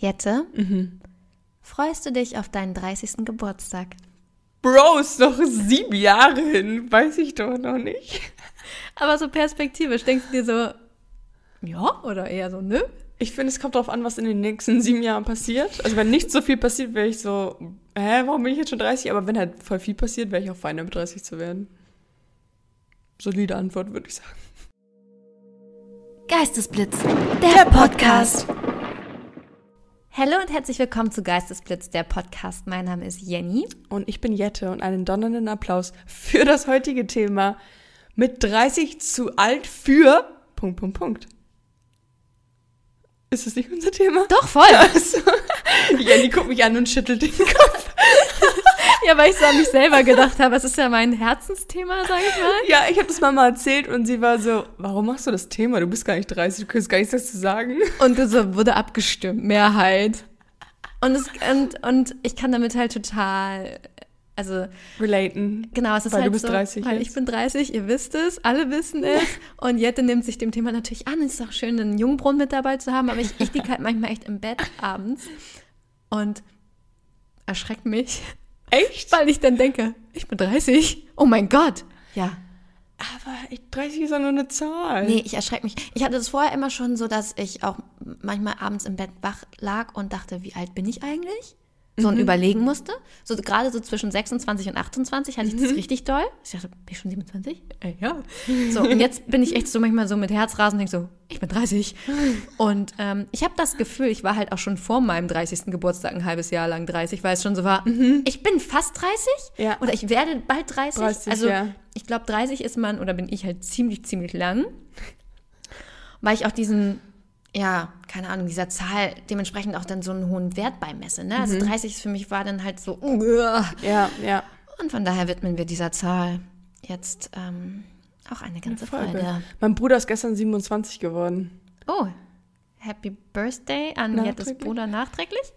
Jette, freust du dich auf deinen 30. Geburtstag? Bro, ist noch sieben Jahre hin. Weiß ich doch noch nicht. Aber so perspektivisch, denkst du dir so, ja, oder eher so, nö? Ich finde, es kommt darauf an, was in den nächsten sieben Jahren passiert. Also wenn nicht so viel passiert, wäre ich so, hä, warum bin ich jetzt schon 30? Aber wenn halt voll viel passiert, wäre ich auch fein damit 30 zu werden. Solide Antwort, würde ich sagen. Geistesblitz, der, Podcast. Hallo und herzlich willkommen zu Geistesblitz, der Podcast. Mein Name ist Jenny. Und ich bin Jette und einen donnernden Applaus für das heutige Thema. Mit 30 zu alt für... Punkt, Punkt, Punkt. Ist das nicht unser Thema? Doch, voll. Also, Jenny guckt mich an und schüttelt den Kopf. Ja, weil ich so an mich selber gedacht habe, es ist ja mein Herzensthema, sage ich mal. Ja, ich habe das Mama erzählt und sie war so, warum machst du das Thema? Du bist gar nicht 30, du kannst gar nichts dazu sagen. Und das wurde abgestimmt, Mehrheit. Und, es, und, und ich kann damit halt total, also Relaten. genau, es ist Weil du halt bist so, 30 weil jetzt. ich bin 30, ihr wisst es, alle wissen es. Und Jette nimmt sich dem Thema natürlich an. Es ist auch schön, einen Jungbrunnen mit dabei zu haben, aber ich, ich liege halt manchmal echt im Bett abends und erschreckt mich, Echt? weil ich dann denke, ich bin 30, oh mein Gott. Ja, Aber ich- 30 ist ja nur eine Zahl. Nee, ich erschrecke mich. Ich hatte das vorher immer schon so, dass ich auch manchmal abends im Bett wach lag und dachte, wie alt bin ich eigentlich? So und überlegen musste. So gerade so zwischen 26 und 28 hatte ich das richtig doll. Ich dachte, bin ich schon 27? Äh, ja. So, und jetzt bin ich echt so manchmal so mit Herzrasen und denke so, ich bin 30. Und ähm, ich habe das Gefühl, ich war halt auch schon vor meinem 30. Geburtstag ein halbes Jahr lang 30, weil es schon so war, ich bin fast 30 Ja. oder ich werde bald 30. 30, also ja. ich glaube, 30 ist man, oder bin ich halt ziemlich, ziemlich lang. Weil ich auch diesen, ja, keine Ahnung, dieser Zahl dementsprechend auch dann so einen hohen Wert beimesse. Ne? Mhm. Also 30 ist für mich war dann halt so, uah. Ja, ja. und von daher widmen wir dieser Zahl jetzt ähm, auch eine ganze Folge. Folge. Mein Bruder ist gestern 27 geworden. Oh, Happy Birthday an Jettes. Bruder nachträglich.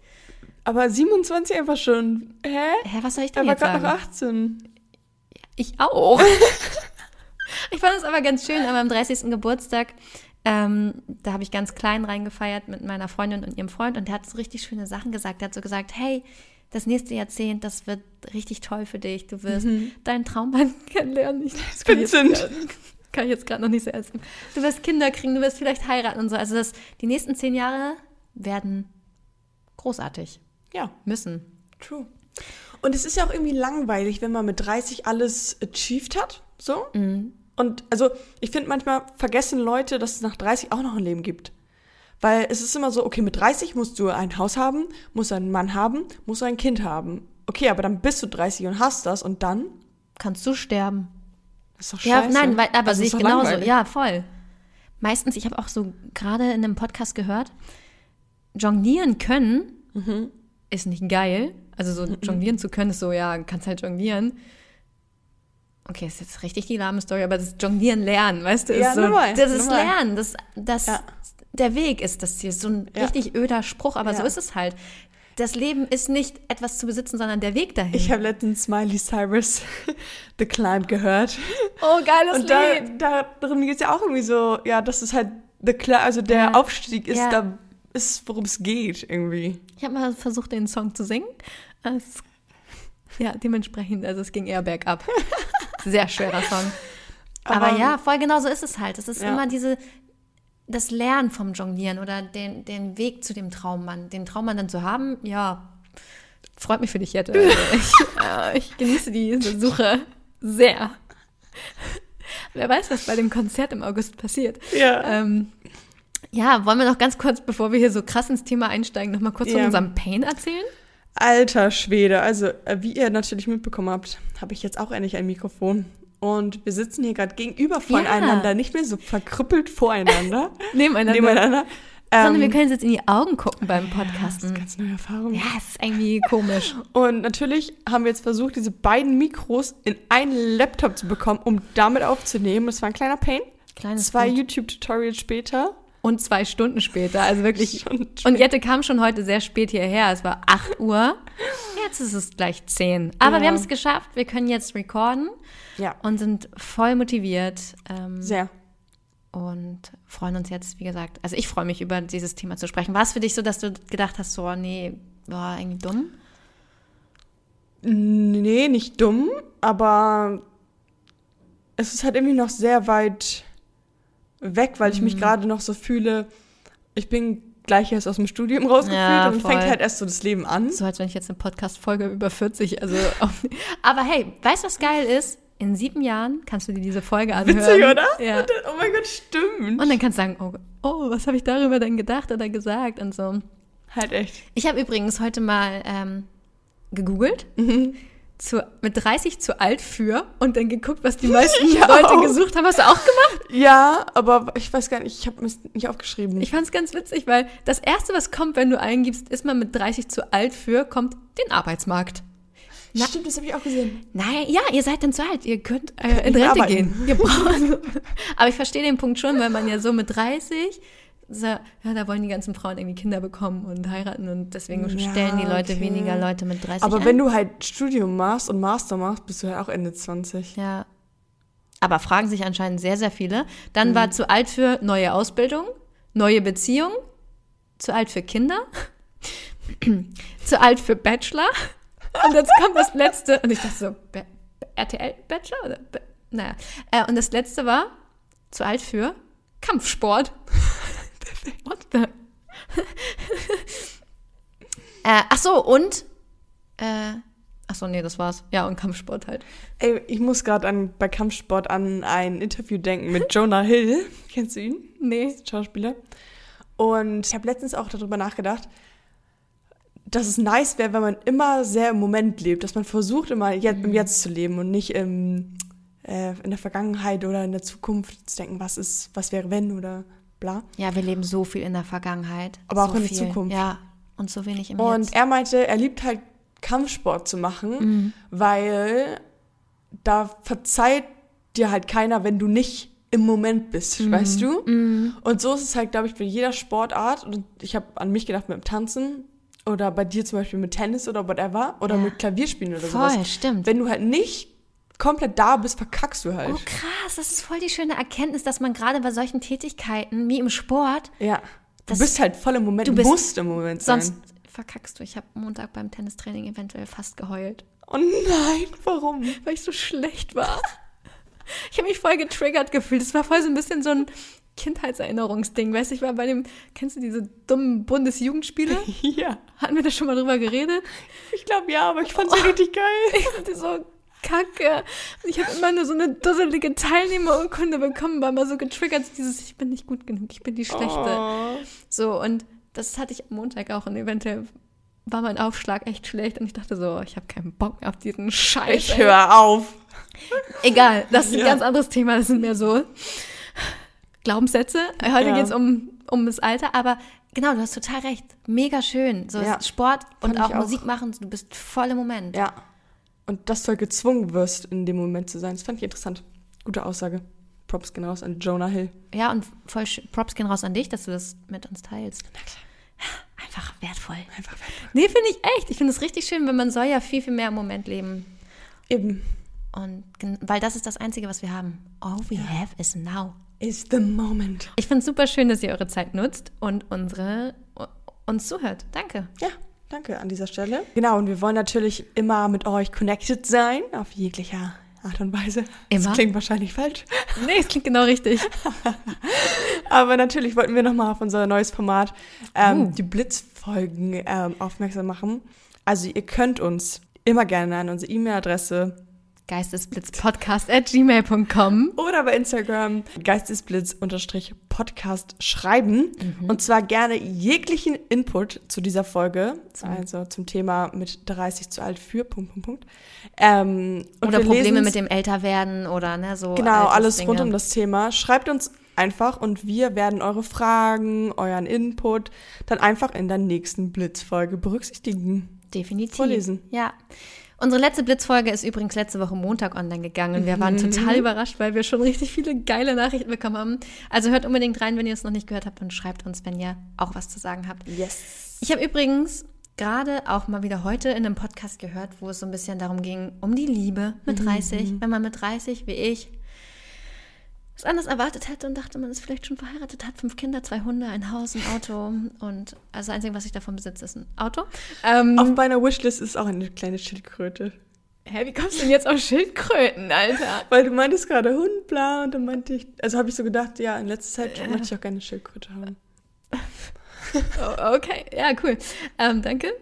Aber 27 einfach schon. Hä? Hä, was soll ich Er denn war jetzt gerade sagen? noch 18. Ich auch. ich fand es aber ganz schön, an meinem 30. Geburtstag, ähm, da habe ich ganz klein reingefeiert mit meiner Freundin und ihrem Freund und der hat so richtig schöne Sachen gesagt. Der hat so gesagt, hey, das nächste Jahrzehnt, das wird richtig toll für dich. Du wirst deinen Traummann kennenlernen. Ich, das kann ich jetzt Vincent. grad- kann ich jetzt gerade noch nicht so nehmen. Du wirst Kinder kriegen, du wirst vielleicht heiraten und so. Also das, die nächsten zehn Jahre werden großartig. Ja, Müssen. true. Und es ist ja auch irgendwie langweilig, wenn man mit 30 alles achieved hat. So. Und also, ich finde manchmal vergessen Leute, dass es nach 30 auch noch ein Leben gibt. Weil es ist immer so, okay, mit 30 musst du ein Haus haben, musst einen Mann haben, musst du ein Kind haben. Okay, aber dann bist du 30 und hast das und dann? Kannst du sterben. Das ist doch Ja, scheiße. nein, weil, aber sehe ich genauso. langweilig. Ja, voll. Meistens, ich habe auch so gerade in einem Podcast gehört, jonglieren können Mhm. ist nicht geil. Also so jonglieren zu können ist so, ja, kannst halt jonglieren. Okay, ist jetzt richtig die lahme Story, aber das Jonglieren lernen, weißt du, ist Ja, so, normal, das ist normal. Lernen, das, das, Ja. der Weg ist das Ziel. So ein Ja. richtig öder Spruch, aber so ist es halt. Das Leben ist nicht etwas zu besitzen, sondern der Weg dahin. Ich habe letztens Smiley Cyrus The Climb gehört. oh, geiles Und da, Lied. da darum geht es ja auch irgendwie so, ja, dass es halt the Cli- also der. Aufstieg ist, da ist, worum es geht irgendwie. Ich habe mal versucht, den Song zu singen. Es, ja, dementsprechend, also es ging eher bergab. Sehr schwerer Song. Aber, Aber- ja, voll genau so ist es halt. Es ist Ja. immer diese, das Lernen vom Jonglieren oder den, den Weg zu dem Traummann. Den Traummann dann zu haben, ja, freut mich für dich, Jette. Also ich, äh, ich genieße diese Suche sehr. Wer weiß, was bei dem Konzert im August passiert. Ja. Ähm, ja, wollen wir noch ganz kurz, bevor wir hier so krass ins Thema einsteigen, noch mal kurz von Ja. unserem Pain erzählen? Alter Schwede, also äh, wie ihr natürlich mitbekommen habt, habe ich jetzt auch endlich ein Mikrofon. Und wir sitzen hier gerade gegenüber voneinander, nicht mehr so verkrüppelt voreinander, Nebeneinander. nebeneinander. Sondern Ähm, wir können jetzt in die Augen gucken beim das ist Podcasten. eine ganz neue Erfahrung. Ja, es ist irgendwie komisch. Und natürlich haben wir jetzt versucht, diese beiden Mikros in einen Laptop zu bekommen, um damit aufzunehmen. Das war ein kleiner Pain. Kleines Zwei. YouTube-Tutorials später. Und zwei Stunden später, also wirklich. Und Jette kam schon heute sehr spät hierher. Es war 8 Uhr. Jetzt ist es gleich 10. Aber Ja. wir haben es geschafft. Wir können jetzt recorden Ja, und sind voll motiviert. Ähm, sehr. und freuen uns jetzt, wie gesagt, also ich freue mich über dieses Thema zu sprechen. War es für dich so, dass du gedacht hast, so, nee, war irgendwie dumm? Nee, nicht dumm, aber es ist halt irgendwie noch sehr weit weg, weil ich mich gerade noch so fühle, ich bin gleich erst aus dem Studium rausgefühlt Ja, und voll. fängt halt erst so das Leben an. So als wenn ich jetzt eine Podcast-Folge über 40, also. aber hey, weißt du, was geil ist? In sieben Jahren kannst du dir diese Folge anhören. Witzig, oder? Ja. Dann, oh mein Gott, stimmt. Und dann kannst du sagen, oh, oh was habe ich darüber denn gedacht oder gesagt und so. halt echt. Ich habe übrigens heute mal ähm, gegoogelt, zu, mit 30 zu alt für und dann geguckt, was die meisten Ich Leute gesucht haben. Hast du auch gemacht? Ja, aber ich weiß gar nicht, ich habe es nicht aufgeschrieben. Ich fand es ganz witzig, weil das Erste, was kommt, wenn du eingibst, ist man mit 30 zu alt für, kommt den Arbeitsmarkt. Na- Stimmt, das habe ich auch gesehen. Nein, ja, ihr seid dann zu alt. Ihr könnt äh, in Rente arbeiten. gehen. Aber ich verstehe den Punkt schon, weil man ja so mit 30, so, ja, da wollen die ganzen Frauen irgendwie Kinder bekommen und heiraten und deswegen Ja, stellen die Leute okay. weniger Leute mit 30 Aber ein. wenn du halt Studium machst und Master machst, bist du halt auch Ende 20. Ja. Aber fragen sich anscheinend sehr, sehr viele. Dann Mhm. war zu alt für neue Ausbildung, neue Beziehung, zu alt für Kinder, zu alt für Bachelor. Und jetzt kommt das letzte. Und ich dachte so, RTL Bachelor? Oder? Naja. Äh, und das letzte war zu alt für Kampfsport. What the? äh, ach so, und. Äh, ach so, nee, das war's. Ja, und Kampfsport halt. Ey, ich muss gerade an bei Kampfsport an ein Interview denken mit Jonah Hill. Kennst du ihn? Nee. Schauspieler. Und ich habe letztens auch darüber nachgedacht, dass es nice wäre, wenn man immer sehr im Moment lebt, dass man versucht, immer jetzt, Mhm. im Jetzt zu leben und nicht im, äh, in der Vergangenheit oder in der Zukunft zu denken, was ist, was wäre wenn oder bla. Ja, wir leben so viel in der Vergangenheit. Aber so auch in der viel. Zukunft. Ja, und so wenig im Und Jetzt. er meinte, er liebt halt Kampfsport zu machen, Mhm. weil da verzeiht dir halt keiner, wenn du nicht im Moment bist, Mhm. weißt du? Und so ist es halt, glaube ich, bei jeder Sportart. Und ich habe an mich gedacht mit dem Tanzen oder bei dir zum Beispiel mit Tennis oder whatever oder Ja. mit Klavierspielen oder Voll, sowas. stimmt. Wenn du halt nicht komplett da bist, verkackst du halt. Oh krass, das ist voll die schöne Erkenntnis, dass man gerade bei solchen Tätigkeiten wie im Sport Ja. Du Das- bist halt voll im Moment, du bist- musst im Moment sein. sonst verkackst du. Ich habe Montag beim Tennistraining eventuell fast geheult, Oh nein, warum? weil ich so schlecht war. Ich habe mich voll getriggert gefühlt. Es war voll so ein bisschen so ein Kindheitserinnerungsding. Weißt du, ich war bei dem, kennst du diese dummen Bundesjugendspiele? Ja. Hatten wir da schon mal drüber geredet? Ich glaube ja, aber ich fand's ja richtig geil. Ich fand so kacke. Und Ich habe immer nur so eine dusselige Teilnehmerurkunde bekommen, war immer so getriggert, dieses, ich bin nicht gut genug, ich bin die Schlechte. Oh. So, und das hatte ich am Montag auch und eventuell war mein Aufschlag echt schlecht und ich dachte so, ich habe keinen Bock auf diesen Scheiß. Ich höre auf. Egal, das ist ein Ja. ganz anderes Thema, das sind mehr so Glaubenssätze. Heute Ja. geht's um, um das Alter, aber genau, du hast total recht. Mega schön. So Ja. Sport und auch auch. Musik machen, du bist voll im Moment. Ja. Und dass du halt gezwungen wirst, in dem Moment zu sein. Das fand ich interessant. Gute Aussage. Props gehen raus an Jonah Hill. Ja, und voll. Props gehen raus an dich, dass du das mit uns teilst. Einfach wertvoll. Einfach weg. Nee, finde ich echt. Ich finde es richtig schön, weil man soll ja viel, viel mehr im Moment leben. Eben. Und weil das ist das Einzige, was wir haben. All we have is now. Is the moment. Ich finde es super schön, dass ihr eure Zeit nutzt und unsere uns zuhört. Danke. Ja, danke an dieser Stelle. Genau, und wir wollen natürlich immer mit euch connected sein, auf jeglicher Art und Weise. Immer? Das klingt wahrscheinlich falsch. Nee, es klingt genau richtig. Aber natürlich wollten wir nochmal auf unser neues Format, ähm, Uh. die Blitzfolgen, ähm, aufmerksam machen. Also ihr könnt uns immer gerne an unsere E-Mail-Adresse Geistesblitzpodcast at gmail.com. oder bei Instagram geistesblitz-podcast schreiben. Und zwar gerne jeglichen Input zu dieser Folge, also zum Thema mit 30 zu alt für, Punkt, Punkt, Punkt. Ähm, Oder Probleme mit dem Älterwerden oder ne, so. Genau, alles Altersdinge. rund um das Thema. Schreibt uns einfach und wir werden eure Fragen, euren Input dann einfach in der nächsten Blitzfolge berücksichtigen. Definitiv. vorlesen. Ja. Unsere letzte Blitzfolge ist übrigens letzte Woche Montag online gegangen und wir waren total überrascht, weil wir schon richtig viele geile Nachrichten bekommen haben. Also hört unbedingt rein, wenn ihr es noch nicht gehört habt und schreibt uns, wenn ihr auch was zu sagen habt. Yes. Ich habe übrigens gerade auch mal wieder heute in einem Podcast gehört, wo es so ein bisschen darum ging, um die Liebe mit 30. Wenn man mit 30, wie ich, was anders erwartet hätte und dachte, man ist vielleicht schon verheiratet, hat fünf Kinder, zwei Hunde, ein Haus, ein Auto und also das Einzige, was ich davon besitze, ist ein Auto. Ähm, Auf meiner Wishlist ist auch eine kleine Schildkröte. hä, wie kommst du denn jetzt auf Schildkröten, Alter? Weil du meintest gerade Hund, bla, und dann meinte ich, also habe ich so gedacht, ja, in letzter Zeit möchte ich auch gerne eine Schildkröte haben. Oh, okay, ja, cool. Ähm, danke.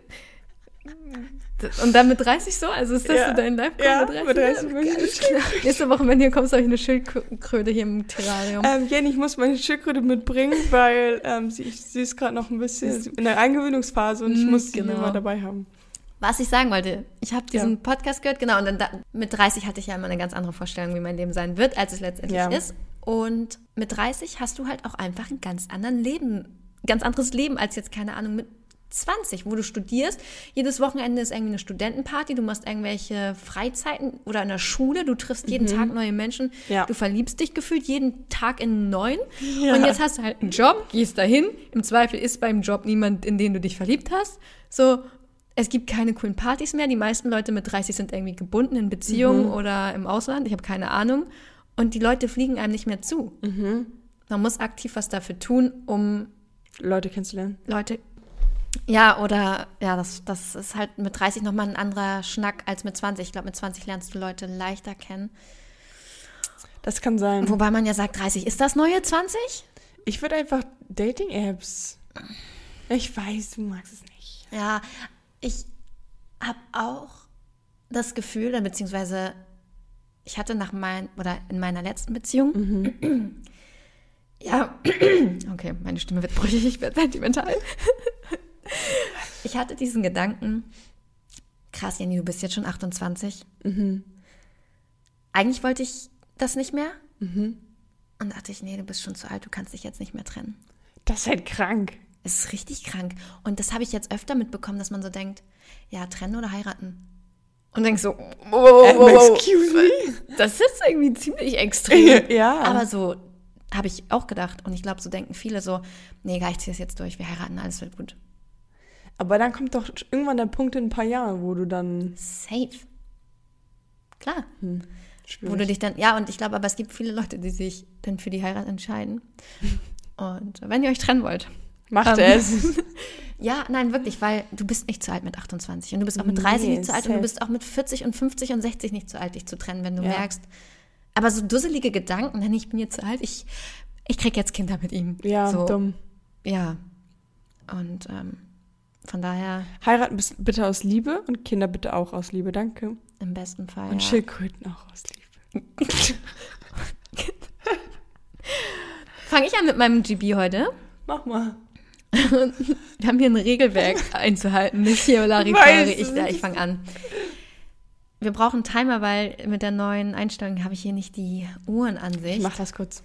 Und dann mit 30 so? Also ist das Ja. so dein live Ja, mit 30? mit 30 möchte ich Alles klar. Nächste Woche, wenn du hier kommst, habe ich eine Schildkröte hier im Terrarium. Ähm, Jenny, ich muss meine Schildkröte mitbringen, weil ähm, sie, sie ist gerade noch ein bisschen in der Eingewöhnungsphase und ich Mm, muss sie genau. immer dabei haben. Was ich sagen wollte, ich habe diesen Ja. Podcast gehört, genau, und dann da, mit 30 hatte ich ja immer eine ganz andere Vorstellung, wie mein Leben sein wird, als es letztendlich Ja. ist. Und mit 30 hast du halt auch einfach ein ganz anderen Leben, ganz anderes Leben als jetzt, keine Ahnung, mit 20, wo du studierst. Jedes Wochenende ist irgendwie eine Studentenparty, du machst irgendwelche Freizeiten oder in der Schule, du triffst jeden Tag neue Menschen, Mhm. Ja. du verliebst dich gefühlt jeden Tag in einen neuen. Ja. Und jetzt hast du halt einen Job, gehst dahin, im Zweifel ist beim Job niemand, in den du dich verliebt hast. So, es gibt keine coolen Partys mehr. Die meisten Leute mit 30 sind irgendwie gebunden in Beziehungen Mhm. oder im Ausland. Ich habe keine Ahnung. Und die Leute fliegen einem nicht mehr zu. Mhm. Man muss aktiv was dafür tun, um Leute kennenzulernen. Leute. Ja, oder ja, das, das ist halt mit 30 nochmal ein anderer Schnack als mit 20. Ich glaube, mit 20 lernst du Leute leichter kennen. Das kann sein. Wobei man ja sagt, 30 ist das neue 20? Ich würde einfach Dating-Apps. Ich weiß, du magst es nicht. Ja, ich habe auch das Gefühl, beziehungsweise ich hatte nach mein, oder in meiner letzten Beziehung, ja, okay, meine Stimme wird brüchig, ich werde sentimental. ich hatte diesen Gedanken, krass, Jenny, du bist jetzt schon 28. Eigentlich wollte ich das nicht mehr. Und dachte ich, nee, du bist schon zu alt, du kannst dich jetzt nicht mehr trennen. Das ist halt krank. Es ist richtig krank. Und das habe ich jetzt öfter mitbekommen, dass man so denkt, ja, trennen oder heiraten. Und denkst so, wow, wow, wow, excuse me? das ist irgendwie ziemlich extrem. Ja. Aber so habe ich auch gedacht. Und ich glaube, so denken viele so, nee, gar ich ziehe es jetzt durch, wir heiraten, alles wird gut. Aber dann kommt doch irgendwann der Punkt in ein paar Jahren, wo du dann. Safe. Klar. Wo Schwierig. du dich dann, ja, und ich glaube, aber es gibt viele Leute, die sich dann für die Heirat entscheiden. Und wenn ihr euch trennen wollt, Macht Ähm, es. Ja, nein, wirklich, weil du bist nicht zu alt mit 28 und du bist auch mit 30 Nee, nicht zu alt und du safe. bist auch mit 40 und 50 und 60 nicht zu alt, dich zu trennen, wenn du Ja. merkst. Aber so dusselige Gedanken, nein, ich bin jetzt zu alt, ich, ich krieg jetzt Kinder mit ihm. Ja, so, dumm. Ja. Und ähm, von daher Heiraten bitte aus Liebe und Kinder bitte auch aus Liebe, danke. im besten Fall. Und ja. Schildkröten auch aus Liebe. Fange ich an mit meinem GB heute. Mach mal. Wir haben hier ein Regelwerk einzuhalten, nicht hier Larifari. Ich, ich fange an. Wir brauchen Timer, weil mit der neuen Einstellung habe ich hier nicht die Uhrenansicht. Ich mach das kurz.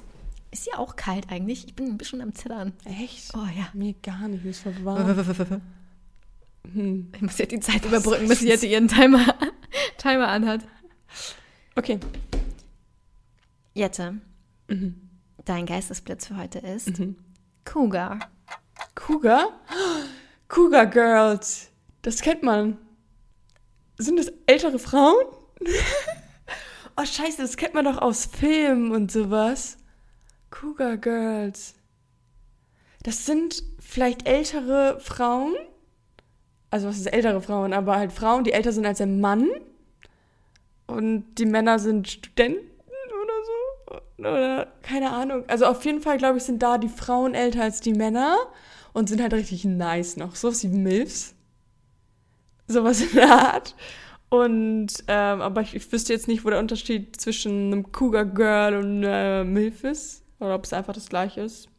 Ist ja auch kalt eigentlich. Ich bin ein bisschen am Zittern. Echt? Oh ja. Mir gar nicht, mir ist voll warm. Hm. Ich muss jetzt die Zeit überbrücken, bis sie jetzt ihren Timer, Timer anhat. Okay. Jette, Mhm. dein Geistesblitz für heute ist Cougar. Cougar? Cougar Girls. Das kennt man. Sind das ältere Frauen? oh, scheiße, das kennt man doch aus Filmen und sowas. Cougar Girls. Das sind vielleicht ältere Frauen. Also, was ist ältere Frauen? Aber halt Frauen, die älter sind als ein Mann. Und die Männer sind Studenten oder so. Oder keine Ahnung. Also, auf jeden Fall, glaube ich, sind da die Frauen älter als die Männer und sind halt richtig nice noch. So wie Milfs. Sowas in der Art. Und, ähm, aber ich, ich wüsste jetzt nicht, wo der Unterschied zwischen einem Cougar Girl und äh, Milf ist. Oder ob es einfach das gleiche ist.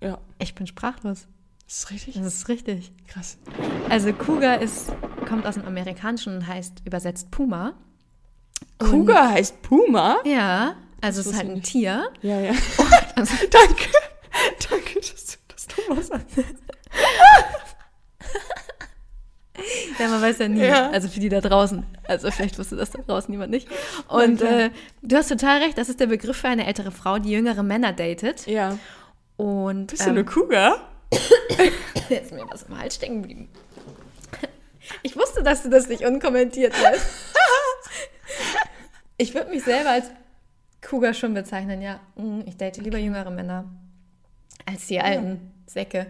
Ja, Ich bin sprachlos. Das ist richtig Das ist richtig. krass. Also Cougar ist, kommt aus dem Amerikanischen und heißt übersetzt Puma. Und- Cougar heißt Puma? Ja, also es ist halt ein nicht. Tier. Ja, ja. Also, Danke. Danke, dass du das nochmal sagst. ja, man weiß ja nie. Ja. Also für die da draußen. Also vielleicht wusste das da draußen niemand nicht. Und äh, du hast total recht, das ist der Begriff für eine ältere Frau, die jüngere Männer datet. Ja. Und Bist du eine Cougar? Jetzt ist mir was im Hals stecken geblieben. Ich wusste, dass du das nicht unkommentiert lässt. Ich würde mich selber als Cougar schon bezeichnen, ja. Mm, Ich date lieber jüngere Männer als die alten Säcke.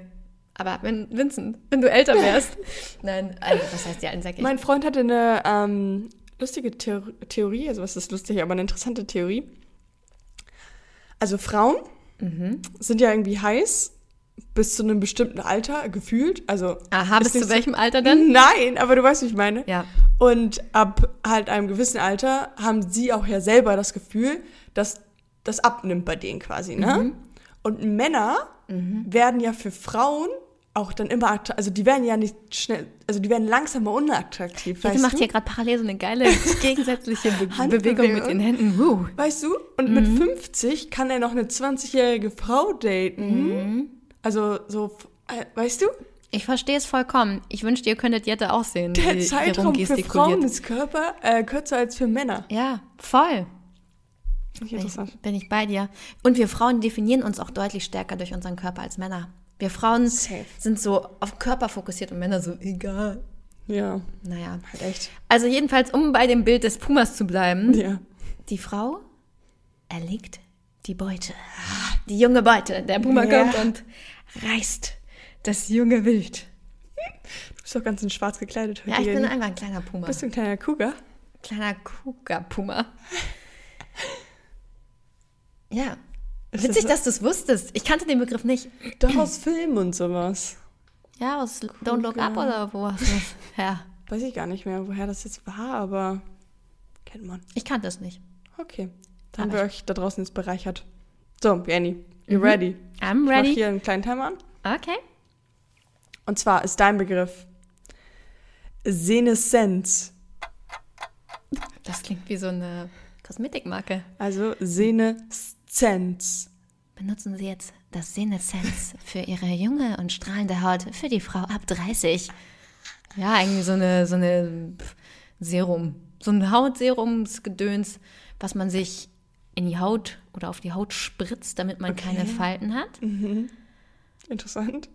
Aber wenn, Vincent, wenn du älter wärst. Nein, also, was heißt die alten Säcke? Mein Freund hatte eine ähm, lustige Theor Theorie, also was ist lustig, aber eine interessante Theorie. Also Frauen Mhm. sind ja irgendwie heiß bis zu einem bestimmten Alter, gefühlt. Also Aha, bis zu so- welchem Alter denn? Nein, aber du weißt, wie ich meine. Ja. Und ab halt einem gewissen Alter haben sie auch ja selber das Gefühl, dass das abnimmt bei denen quasi, ne? Mhm. Und Männer werden ja für Frauen auch dann immer attraktiv, also die werden ja nicht schnell, also die werden langsamer unattraktiv, Bitte weißt macht du? hier gerade parallel so eine geile gegensätzliche Be. Bewegung mit den Händen. Wuh. Weißt du? Und Mhm. mit 50 kann er noch eine 20-jährige Frau daten. Also so, äh, weißt du? Ich verstehe es vollkommen. Ich wünschte, ihr könntet Jette auch sehen, Der Zeitraum für. Frauen ist Körper äh, kürzer als für Männer. Ja, voll. Bin interessant. ich, bin ich bei dir. Und wir Frauen definieren uns auch deutlich stärker durch unseren Körper als Männer. Wir Frauen Safe. sind so auf Körper fokussiert und Männer so, egal. Ja, Naja. halt echt. Also jedenfalls, um bei dem Bild des Pumas zu bleiben, Ja. die Frau erlegt die Beute. Die junge Beute. Der Puma Ja. kommt und reißt das junge Wild. Du bist doch ganz in schwarz gekleidet heute. Ja, ich bin einfach ein kleiner Puma. Bist du ein kleiner Cougar? Kleiner Kuga-Puma. Ja. Ist Witzig, das- dass du es wusstest. Ich kannte den Begriff nicht. Doch aus Filmen und sowas. Ja, aus Don't Look Up oder wo hast du das? Ja, Weiß ich gar nicht mehr, woher das jetzt war, aber kennt man. ich kannte es nicht. Okay. Dann haben wir euch da draußen jetzt bereichert. So, Jenny, you ready? I'm Ich mach ready. hier einen kleinen Timer an. Okay. Und zwar ist dein Begriff Seneszenz. Das klingt wie so eine Kosmetikmarke. Also Seneszenz. Benutzen Sie jetzt das Seneszenz für Ihre junge und strahlende Haut für die Frau ab 30. Ja, irgendwie so eine, so eine Serum. So ein Hautserumsgedöns, was man sich in die Haut oder auf die Haut spritzt, damit man keine Falten hat. Interessant.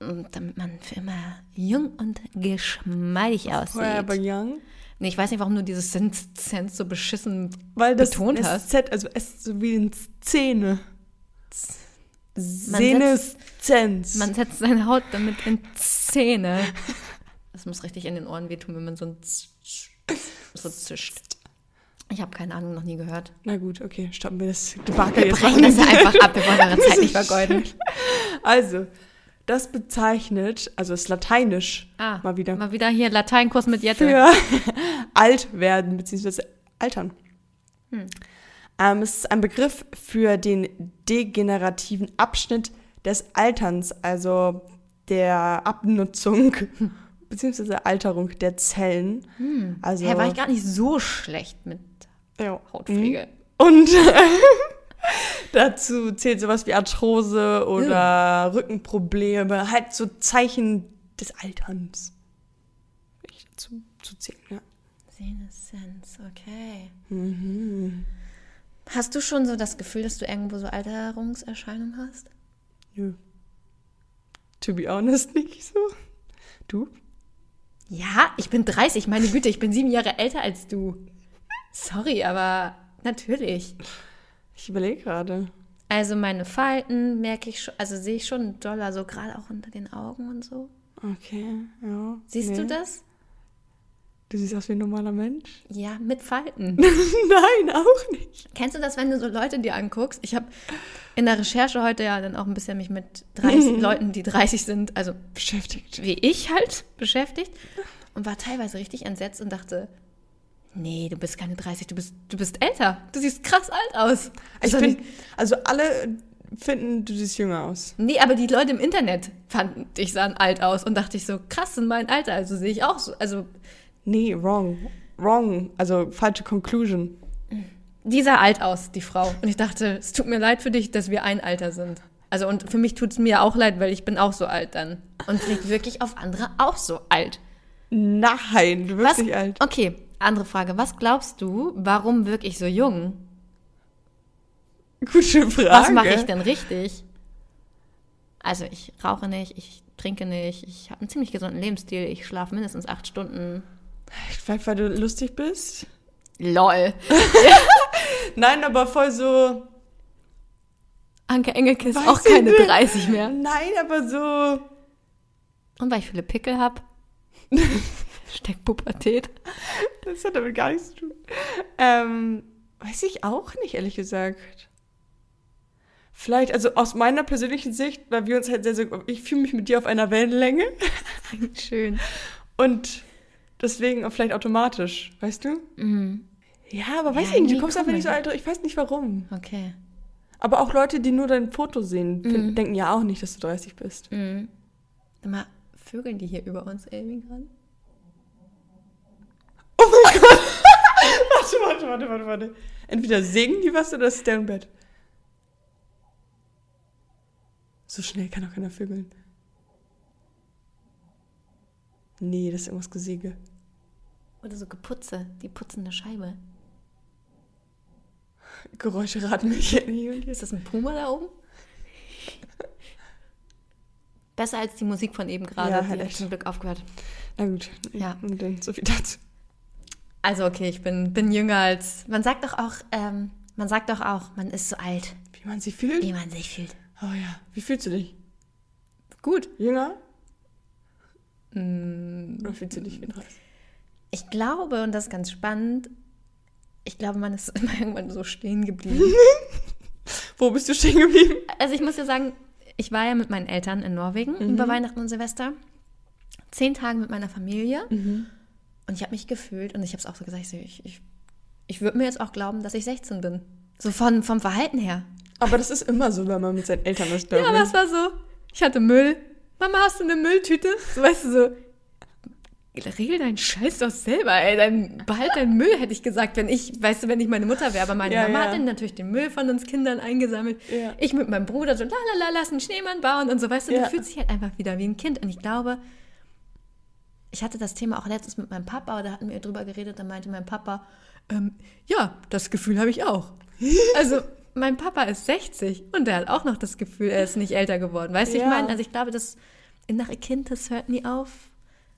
Und damit man für immer jung und geschmeidig Forever aussieht. young. Nee, ich weiß nicht, warum du dieses Seneszenz so beschissen Weil das betont hast. SZ, also S so wie in Szene. Man Seneszenz. Man setzt seine Haut damit in Szene. Das muss richtig in den Ohren wehtun, wenn man so, ein Z- so zischt. Ich habe keine Ahnung, noch nie gehört. Na gut, okay, stoppen wir das Debakel Wir jetzt mal. das einfach ab, wir wollen eure Zeit nicht vergeuden. Also, das bezeichnet, also ist lateinisch Ah, mal wieder, Mal wieder hier Lateinkurs mit Jette. für alt werden bzw. altern. Hm. Ähm, es ist ein Begriff für den degenerativen Abschnitt des Alterns, also der Abnutzung bzw. Alterung der Zellen. Also, Hä, war ich gar nicht so schlecht mit ja. Hautpflege. Und dazu zählt sowas wie Arthrose oder Rückenprobleme, halt so Zeichen des Alterns. Ich dazu zu zählen, ja. Seneszenz, okay. Mhm. Hast du schon so das Gefühl, dass du irgendwo so Alterungserscheinungen hast? Nö. To be honest, nicht so. Du? Ja, ich bin 30, meine Güte, ich bin sieben Jahre älter als du. Sorry, aber natürlich. Ich überlege gerade. Also meine Falten merke ich schon, also sehe ich schon doller, so gerade auch unter den Augen und so. Okay, ja. Siehst du nee. das? Du siehst aus wie ein normaler Mensch? Ja, mit Falten. Nein, auch nicht. Kennst du das, wenn du so Leute dir anguckst? Ich habe in der Recherche heute ja dann auch ein bisschen mich mit 30 Leuten, die 30 sind, also Beschäftigt. wie ich halt, beschäftigt und war teilweise richtig entsetzt und dachte, nee, du bist keine 30, du bist, du bist älter. Du siehst krass alt aus. Ich Also also alle finden, du siehst jünger aus. Nee, aber die Leute im Internet fanden, ich sahen alt aus und dachte ich so, krass, in mein Alter, also sehe ich auch so. Also, Nee, wrong. Wrong. Also falsche Conclusion. die sah alt aus, die Frau. Und ich dachte, es tut mir leid für dich, dass wir ein Alter sind. Also, und für mich tut es mir auch leid, weil ich bin auch so alt dann. Und liegt wirklich auf andere auch so alt. Nein, du wirkst Was? nicht alt. Okay, andere Frage. Was glaubst du, warum wirke ich so jung? Gute Frage. Was mache ich denn richtig? Also, ich rauche nicht, ich trinke nicht, ich habe einen ziemlich gesunden Lebensstil, ich schlafe mindestens acht Stunden. Vielleicht, weil du lustig bist? Lol. Nein, aber voll so. Anke Engelke ist auch keine nicht. 30 mehr. Nein, aber so. Und weil ich viele Pickel habe. Steckt Pubertät. Das hat damit gar nichts zu tun. Ähm, weiß ich auch nicht, ehrlich gesagt. Vielleicht, also aus meiner persönlichen Sicht, weil wir uns halt sehr, sehr. Ich fühle mich mit dir auf einer Wellenlänge. Schön. Und deswegen vielleicht automatisch, weißt du? Mhm. Ja, aber weiß Ja, ich nicht, du kommst einfach nicht so alt. Ich weiß nicht warum. Okay. Aber auch Leute, die nur dein Foto sehen, Mhm. denken ja auch nicht, dass du 30 bist. Mhm. Sag mal, vögeln die hier über uns irgendwie gerade? Oh mein Gott! Warte, warte, warte, warte, warte. Entweder singen die was oder ist der im Bett. So schnell kann doch keiner vögeln. Nee, das ist irgendwas Gesiege. Oder so Geputze, die putzende Scheibe. Geräusche raten mich hier. Ist das ein Puma da oben? Besser als die Musik von eben gerade. Ja, die halt hat echt. zum Glück aufgehört. Na gut. Ja. Und dann so viel dazu. Also okay, ich bin, bin jünger als. Man sagt doch auch, ähm, man sagt doch auch, man ist so alt, Wie man sich fühlt? wie man sich fühlt. Oh ja. Wie fühlst du dich? Gut. Jünger? Mm, Oder fühlst du dich wie 30? Ich glaube, und das ist ganz spannend, ich glaube, man ist immer irgendwann so stehen geblieben. Wo bist du stehen geblieben? Also ich muss ja sagen, ich war ja mit meinen Eltern in Norwegen Mhm. über Weihnachten und Silvester. Zehn Tage mit meiner Familie. Mhm. Und ich habe mich gefühlt, und ich habe es auch so gesagt, ich, ich, ich, würde mir jetzt auch glauben, dass ich 16 bin. So von, vom Verhalten her. Aber das ist immer so, wenn man mit seinen Eltern ist, glaube Ja, aber es war so, ich hatte Müll. Mama, hast du eine Mülltüte? So, weißt du, so, regel deinen Scheiß doch selber, ey. Dein, behalt deinen Müll, hätte ich gesagt, wenn ich, weißt du, wenn ich meine Mutter wäre. Aber meine Ja, Mama ja. hat dann natürlich den Müll von uns Kindern eingesammelt. Ja. Ich mit meinem Bruder so, la la la, lass einen Schneemann bauen und so, weißt du, du fühlst dich halt einfach wieder wie ein Kind. Und ich glaube, ich hatte das Thema auch letztens mit meinem Papa, da hatten wir drüber geredet, da meinte mein Papa, ähm, ja, das Gefühl habe ich auch. Also, mein Papa ist 60 und der hat auch noch das Gefühl, er ist nicht älter geworden. Weißt du, Ja. ich meine, also ich glaube, das innere Kind, das hört nie auf.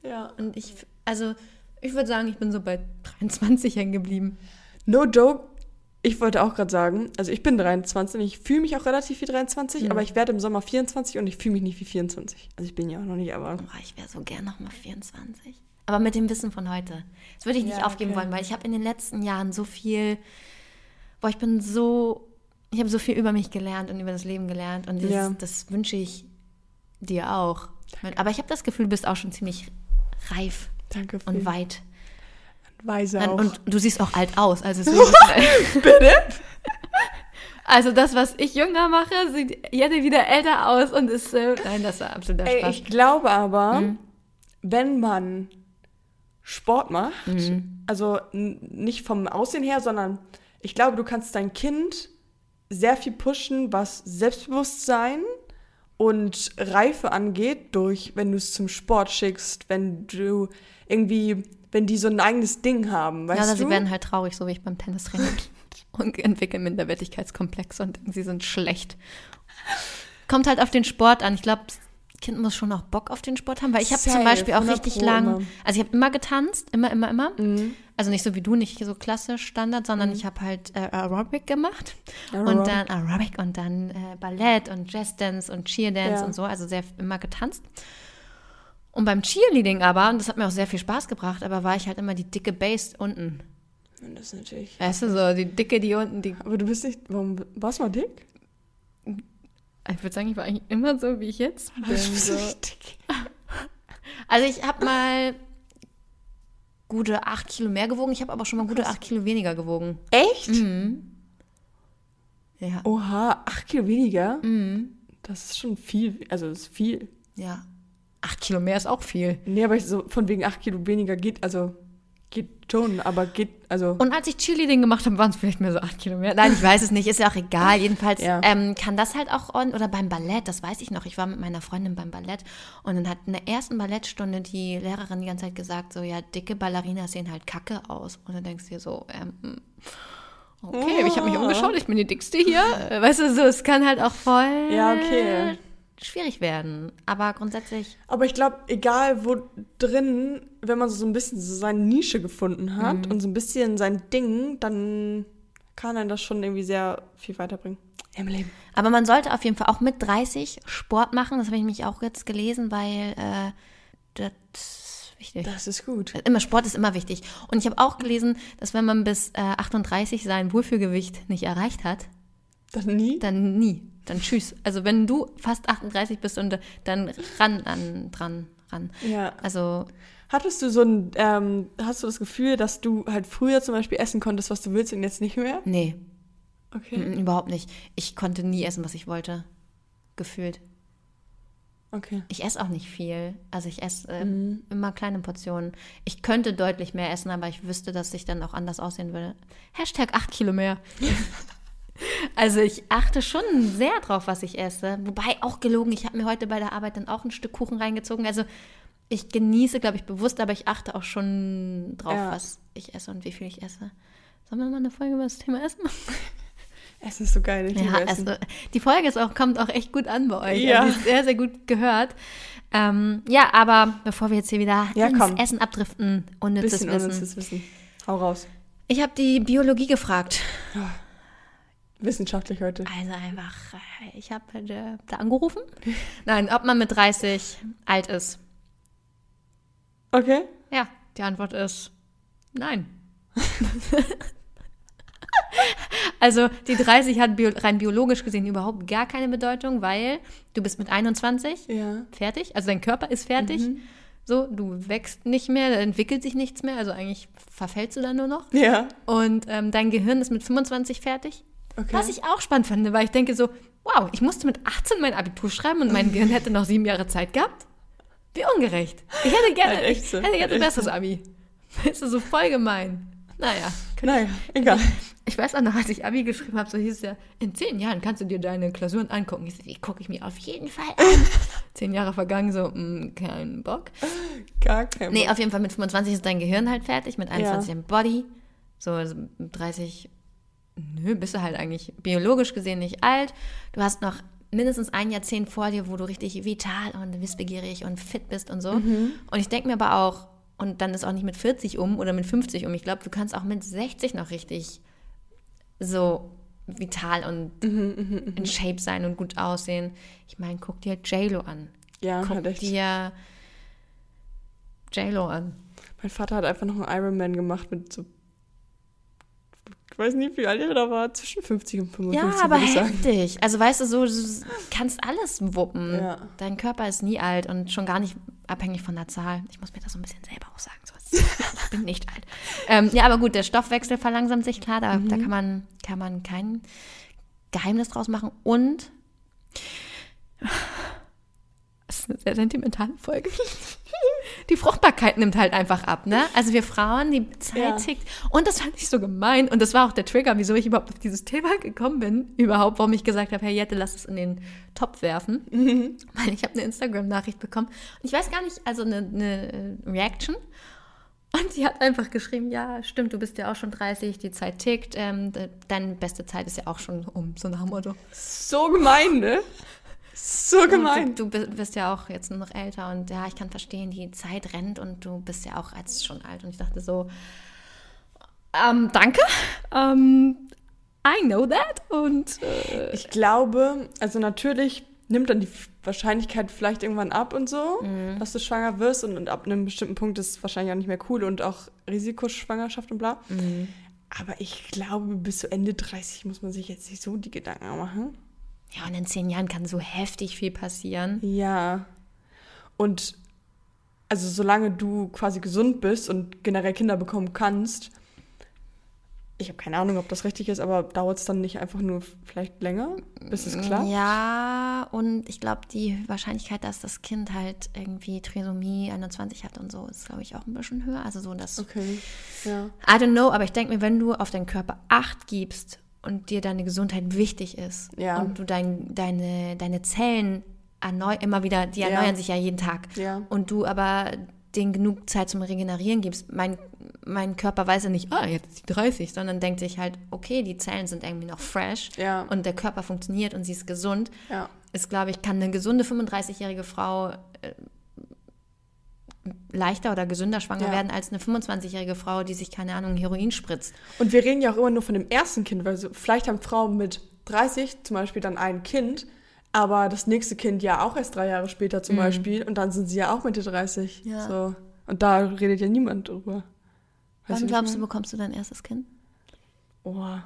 Ja. Und ich, also, ich würde sagen, ich bin so bei 23 hängen geblieben. No joke. Ich wollte auch gerade sagen, also ich bin 23 und ich fühle mich auch relativ wie 23, Mhm. aber ich werde im Sommer 24 und ich fühle mich nicht wie 24. Also ich bin ja auch noch nicht, aber. Oh, ich wäre so gern noch mal 24. Aber mit dem Wissen von heute. Das würde ich nicht Ja, aufgeben okay. wollen, weil ich habe in den letzten Jahren so viel, boah, ich bin so, ich habe so viel über mich gelernt und über das Leben gelernt und das, Ja. das wünsche ich dir auch. Aber ich habe das Gefühl, du bist auch schon ziemlich reif Danke und weit. Weise auch. Und du siehst auch alt aus. Also, deswegen, Bitte? also das, was ich jünger mache, sieht Jette wieder älter aus und ist, äh, nein, das war absoluter Ey, Spaß. ich glaube aber, Mhm. wenn man Sport macht, Mhm. also nicht vom Aussehen her, sondern ich glaube, du kannst dein Kind sehr viel pushen, was Selbstbewusstsein und Reife angeht, durch, wenn du es zum Sport schickst, wenn du irgendwie, wenn die so ein eigenes Ding haben, weißt ja, du? sie werden halt traurig, so wie ich beim Tennistraining. und entwickeln Minderwertigkeitskomplexe und denken, sie sind schlecht. Kommt halt auf den Sport an. Ich glaube, Kind muss schon auch Bock auf den Sport haben, weil ich habe zum Beispiel auch 100 richtig Pro lang, immer. also ich habe immer getanzt, immer, immer, immer. Mhm. Also nicht so wie du, nicht so klassisch Standard, sondern ich habe halt äh, Aerobic gemacht Aerobic. und dann Aerobic und dann äh, Ballett und Jazzdance und Cheerdance Ja. und so, also sehr immer getanzt. Und beim Cheerleading aber, und das hat mir auch sehr viel Spaß gebracht, aber war ich halt immer die dicke Bass unten. Das ist natürlich. Weißt du, so die dicke, die unten, die. Aber du bist nicht, warum, warst du mal dick? Ich würde sagen, ich war eigentlich immer so, wie ich jetzt bin. So. Also ich habe mal gute acht Kilo mehr gewogen. Ich habe aber schon mal gute acht Kilo weniger gewogen. Echt? Mhm. Ja. Oha, acht Kilo weniger? Mhm. Das ist schon viel, also das ist viel. Ja. Acht Kilo mehr ist auch viel. Nee, aber ich so von wegen acht Kilo weniger geht, also geht schon, aber geht, also. Und als ich Cheerleading gemacht habe, waren es vielleicht mehr so acht Kilo mehr. Nein, ich weiß es nicht, ist ja auch egal. Jedenfalls Ja. ähm, kann das halt auch, on, oder beim Ballett, das weiß ich noch. Ich war mit meiner Freundin beim Ballett und dann hat in der ersten Ballettstunde die Lehrerin die ganze Zeit gesagt, so, ja, dicke Ballerinas sehen halt kacke aus. Und dann denkst du dir so, ähm, okay, ich habe mich Oh. umgeschaut, ich bin die dickste hier. Äh, Weißt du, so, es kann halt auch voll Ja, okay. Schwierig werden. Aber grundsätzlich, Aber ich glaube, egal wo drin, wenn man so ein bisschen so seine Nische gefunden hat Mhm. und so ein bisschen sein Ding, dann kann einen das schon irgendwie sehr viel weiterbringen im Leben. Aber man sollte auf jeden Fall auch mit 30 Sport machen. Das habe ich mich auch jetzt gelesen, weil äh, das ist wichtig. Das ist gut. Immer Sport ist immer wichtig. Und ich habe auch gelesen, dass wenn man bis äh, 38 sein Wohlfühlgewicht nicht erreicht hat, Dann nie? dann nie. Dann tschüss. Also wenn du fast 38 bist und äh, dann ran an dran ran. Ja. Also Hattest du so ein, ähm, hast du das Gefühl, dass du halt früher zum Beispiel essen konntest, was du willst und jetzt nicht mehr? nee, Okay. mm, überhaupt nicht. Ich konnte nie essen, was ich wollte. Gefühlt. Okay. Ich esse auch nicht viel. Also ich esse äh, Mhm. immer kleine Portionen. Ich könnte deutlich mehr essen, aber ich wüsste, dass ich dann auch anders aussehen würde. Hashtag 8 Kilo mehr. also ich achte schon sehr drauf, was ich esse. Wobei auch gelogen, ich habe mir heute bei der Arbeit dann auch ein Stück Kuchen reingezogen. Also ich genieße, glaube ich, bewusst, aber ich achte auch schon drauf, Ja. was ich esse und wie viel ich esse. Sollen wir mal eine Folge über das Thema Essen machen? Essen ist so geil. Ich Ja, Essen. also die Folge ist auch, kommt auch echt gut an bei euch. Ja. Also, die ist sehr, sehr gut gehört. Ähm, ja, aber bevor wir jetzt hier wieder Ja, ins. Essen abdriften, unnützes Bisschen Wissen. unnützes Wissen. Hau raus. Ich habe die Biologie gefragt. Wissenschaftlich heute. Also einfach, äh, ich habe äh, da angerufen. Nein, ob man mit 30 alt ist. Okay. Ja, die Antwort ist nein. also die 30 hat bio rein biologisch gesehen überhaupt gar keine Bedeutung, weil du bist mit 21 Ja. fertig, also dein Körper ist fertig. So, du wächst nicht mehr, da entwickelt sich nichts mehr, also eigentlich verfällst du dann nur noch. Ja. Und ähm, dein Gehirn ist mit 25 fertig. Okay. Was ich auch spannend fand, weil ich denke so, wow, ich musste mit 18 mein Abitur schreiben und mein Gehirn hätte noch sieben Jahre Zeit gehabt. Wie ungerecht. Ich hätte gerne, Halt echt ich hätte jetzt ein besseres Abi. Weißt du, so voll gemein. Naja, Naja, egal. ich weiß auch noch, als ich Abi geschrieben habe, so hieß es ja, in zehn Jahren kannst du dir deine Klausuren angucken. Ich so, die gucke ich mir auf jeden Fall an. zehn Jahre vergangen, so, mh, kein Bock. Gar kein Nee, Bock. auf jeden Fall mit 25 ist dein Gehirn halt fertig, mit 21 Ja. dein Body. So also mit 30, nö, bist du halt eigentlich biologisch gesehen nicht alt. Du hast noch mindestens ein Jahrzehnt vor dir, wo du richtig vital und wissbegierig und fit bist und so. Und ich denke mir aber auch, und dann ist auch nicht mit 40 um oder mit 50 um. Ich glaube, du kannst auch mit 60 noch richtig so vital und in Shape sein und gut aussehen. Ich meine, guck dir J-Lo an. Ja, Guck echt. dir J-Lo an. Mein Vater hat einfach noch einen Ironman gemacht mit so. Ich weiß nicht, wie alt er da war. Zwischen 50 und 55, Ja, aber heftig. Also weißt du, so du kannst alles wuppen. Ja. Dein Körper ist nie alt und schon gar nicht abhängig von der Zahl. Ich muss mir das so ein bisschen selber auch sagen. So, ich bin nicht alt. Ähm, ja, aber gut, der Stoffwechsel verlangsamt sich, klar. Da, Mhm. da kann, man, kann man kein Geheimnis draus machen. Und das ist eine sehr sentimentale Folge. Die Fruchtbarkeit nimmt halt einfach ab, ne? Also wir Frauen, die Zeit Ja. tickt. Und das fand ich so gemein. Und das war auch der Trigger, wieso ich überhaupt auf dieses Thema gekommen bin. Überhaupt, warum ich gesagt habe, hey Jette, lass es in den Topf werfen. Weil ich habe eine Instagram-Nachricht bekommen. Und ich weiß gar nicht, also eine, eine Reaction. Und sie hat einfach geschrieben, ja, stimmt, du bist ja auch schon 30, die Zeit tickt. Ähm, de- deine beste Zeit ist ja auch schon um, so nach dem Motto. So gemein, ne? So gemein. Du, du bi- bist ja auch jetzt noch älter und ja, ich kann verstehen, die Zeit rennt und du bist ja auch jetzt schon alt. Und ich dachte so, ähm, danke, ähm, I know that. Und äh, Ich glaube, also natürlich nimmt dann die Wahrscheinlichkeit vielleicht irgendwann ab und so, Mhm. dass du schwanger wirst und, und ab einem bestimmten Punkt ist es wahrscheinlich auch nicht mehr cool und auch Risikoschwangerschaft und bla. Mhm. Aber ich glaube, bis zu Ende 30 muss man sich jetzt nicht so die Gedanken machen. Ja, und in zehn Jahren kann so heftig viel passieren. Ja. Und also solange du quasi gesund bist und generell Kinder bekommen kannst, ich habe keine Ahnung, ob das richtig ist, aber dauert es dann nicht einfach nur vielleicht länger, bis es klappt? Ja, und ich glaube, die Wahrscheinlichkeit, dass das Kind halt irgendwie Trisomie 21 hat und so, ist, glaube ich, auch ein bisschen höher. Also so, dass Okay. Ja. I don't know, aber ich denke mir, wenn du auf deinen Körper Acht gibst und dir deine Gesundheit wichtig ist Ja. und du dein, deine, deine Zellen erneu immer wieder, die Ja. erneuern sich ja jeden Tag Ja. und du aber denen genug Zeit zum Regenerieren gibst, mein, mein Körper weiß ja nicht, ah, jetzt ist sie 30, sondern denkt sich halt, okay, die Zellen sind irgendwie noch fresh Ja. und der Körper funktioniert und sie ist gesund, Ja. ist, glaube ich, kann eine gesunde 35-jährige Frau äh, leichter oder gesünder schwanger Ja. werden als eine 25-jährige Frau, die sich, keine Ahnung, Heroin spritzt. Und wir reden ja auch immer nur von dem ersten Kind, weil so, vielleicht haben Frauen mit 30 zum Beispiel dann ein Kind, aber das nächste Kind ja auch erst drei Jahre später zum Beispiel und dann sind sie ja auch Mitte 30. Ja. So. Und da redet ja niemand drüber. Wann wie glaubst du, bekommst du dein erstes Kind? Oh, Wäre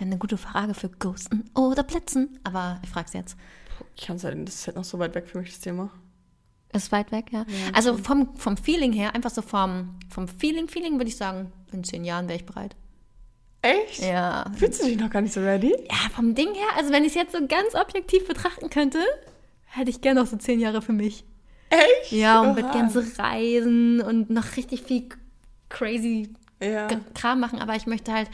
eine gute Frage für Ghosten oder Blitzen. Aber ich frag's jetzt. ich kann es halt, das ist halt noch so weit weg für mich, das Thema. Ist weit weg, ja. also vom, vom Feeling her, einfach so vom, vom Feeling, Feeling würde ich sagen, in zehn Jahren wäre ich bereit. Echt? Ja. Fühlst du dich noch gar nicht so ready? Ja, vom Ding her, also wenn ich es jetzt so ganz objektiv betrachten könnte, hätte ich gerne noch so zehn Jahre für mich. Echt? Ja, und mit Oha. ganze Reisen und noch richtig viel crazy Ja. Kram machen, aber ich möchte halt,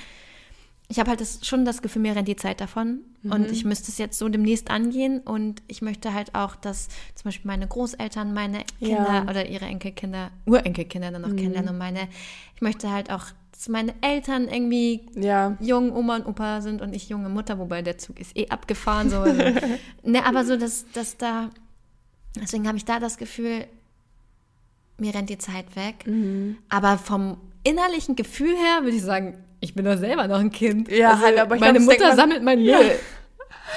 ich habe halt das, schon das Gefühl, mir rennt die Zeit davon Mhm. und ich müsste es jetzt so demnächst angehen und ich möchte halt auch, dass zum Beispiel meine Großeltern meine Kinder Ja. Mhm. oder ihre Enkelkinder, Urenkelkinder dann noch kennenlernen und meine, ich möchte halt auch, dass meine Eltern irgendwie Ja. jung Oma und Opa sind und ich junge Mutter, wobei der Zug ist eh abgefahren. So. Also, ne, aber so, dass, dass da, deswegen habe ich da das Gefühl, mir rennt die Zeit weg. Mhm. Aber vom innerlichen Gefühl her würde ich sagen, ich bin doch selber noch ein Kind. Also Ja, halt, aber ich meine glaub, Mutter man- sammelt mein Müll Ja.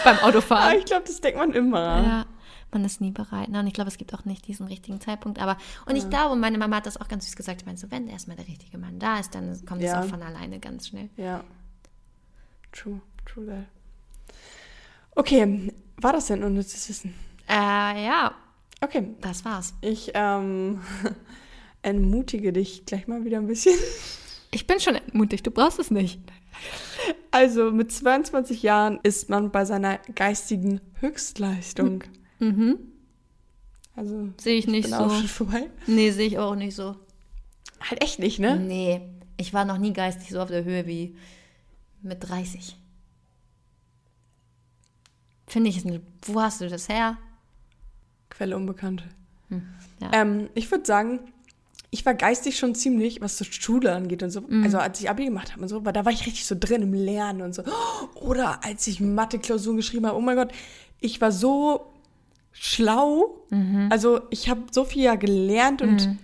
beim Ah, Autofahren. ich glaube, das denkt man immer. Ja, man ist nie bereit. Und ich glaube, es gibt auch nicht diesen richtigen Zeitpunkt. Aber und ich glaube, meine Mama hat das auch ganz süß gesagt. Ich meine, so wenn erstmal der richtige Mann da ist, dann kommt Ja. es auch von alleine ganz schnell. Ja. True, true that. Okay, war das denn unnützes Wissen? Äh, ja, Okay, das war's. ich ähm, entmutige dich gleich mal wieder ein bisschen. Ich bin schon mutig, du brauchst es nicht. Also mit 22 Jahren ist man bei seiner geistigen Höchstleistung. Mhm. Also Sehe ich nicht bin auch so. schon vorbei. Nee, sehe ich auch nicht so. Halt echt nicht, ne? Nee, ich war noch nie geistig so auf der Höhe wie mit 30. Finde ich, wo hast du das her? Quelle unbekannt. ja. Ähm, ich würde sagen, ich war geistig schon ziemlich, was so Schule angeht und so. Mhm. Also als ich Abi gemacht habe und so, weil da war ich richtig so drin im Lernen und so. Oder als ich Mathe-Klausuren geschrieben habe, oh mein Gott, ich war so schlau. Mhm. Also ich habe so viel ja gelernt und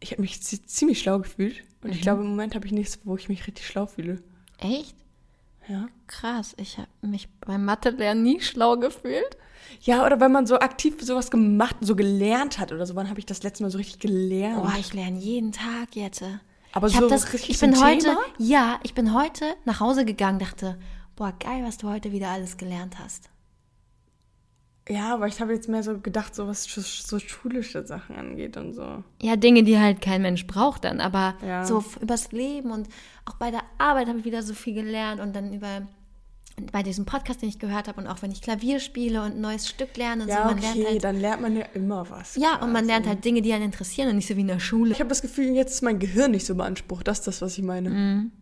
ich habe mich zi- ziemlich schlau gefühlt. Und Mhm. ich glaube, im Moment habe ich nichts, wo ich mich richtig schlau fühle. Echt? Ja. Krass, ich habe mich beim Mathe-Lernen nie schlau gefühlt. Ja, oder wenn man so aktiv sowas gemacht, so gelernt hat oder so, wann habe ich das letzte Mal so richtig gelernt? Boah, ich lerne jeden Tag jetzt. Aber ich so das, richtig ich bin heute, Thema? ja, ich bin heute nach Hause gegangen, dachte, boah, geil, was du heute wieder alles gelernt hast. Ja, aber ich habe jetzt mehr so gedacht, so was so, schulische Sachen angeht und so. Ja, Dinge, die halt kein Mensch braucht dann, aber Ja. so übers Leben und auch bei der Arbeit habe ich wieder so viel gelernt und dann über bei diesem Podcast, den ich gehört habe und auch wenn ich Klavier spiele und ein neues Stück lerne und Ja, so, man okay, lernt halt, dann lernt man ja immer was. ja, und man quasi. lernt halt Dinge, die einen interessieren und nicht so wie in der Schule. Ich habe das Gefühl, jetzt ist mein Gehirn nicht so beansprucht. Das ist das, was ich meine. Mhm.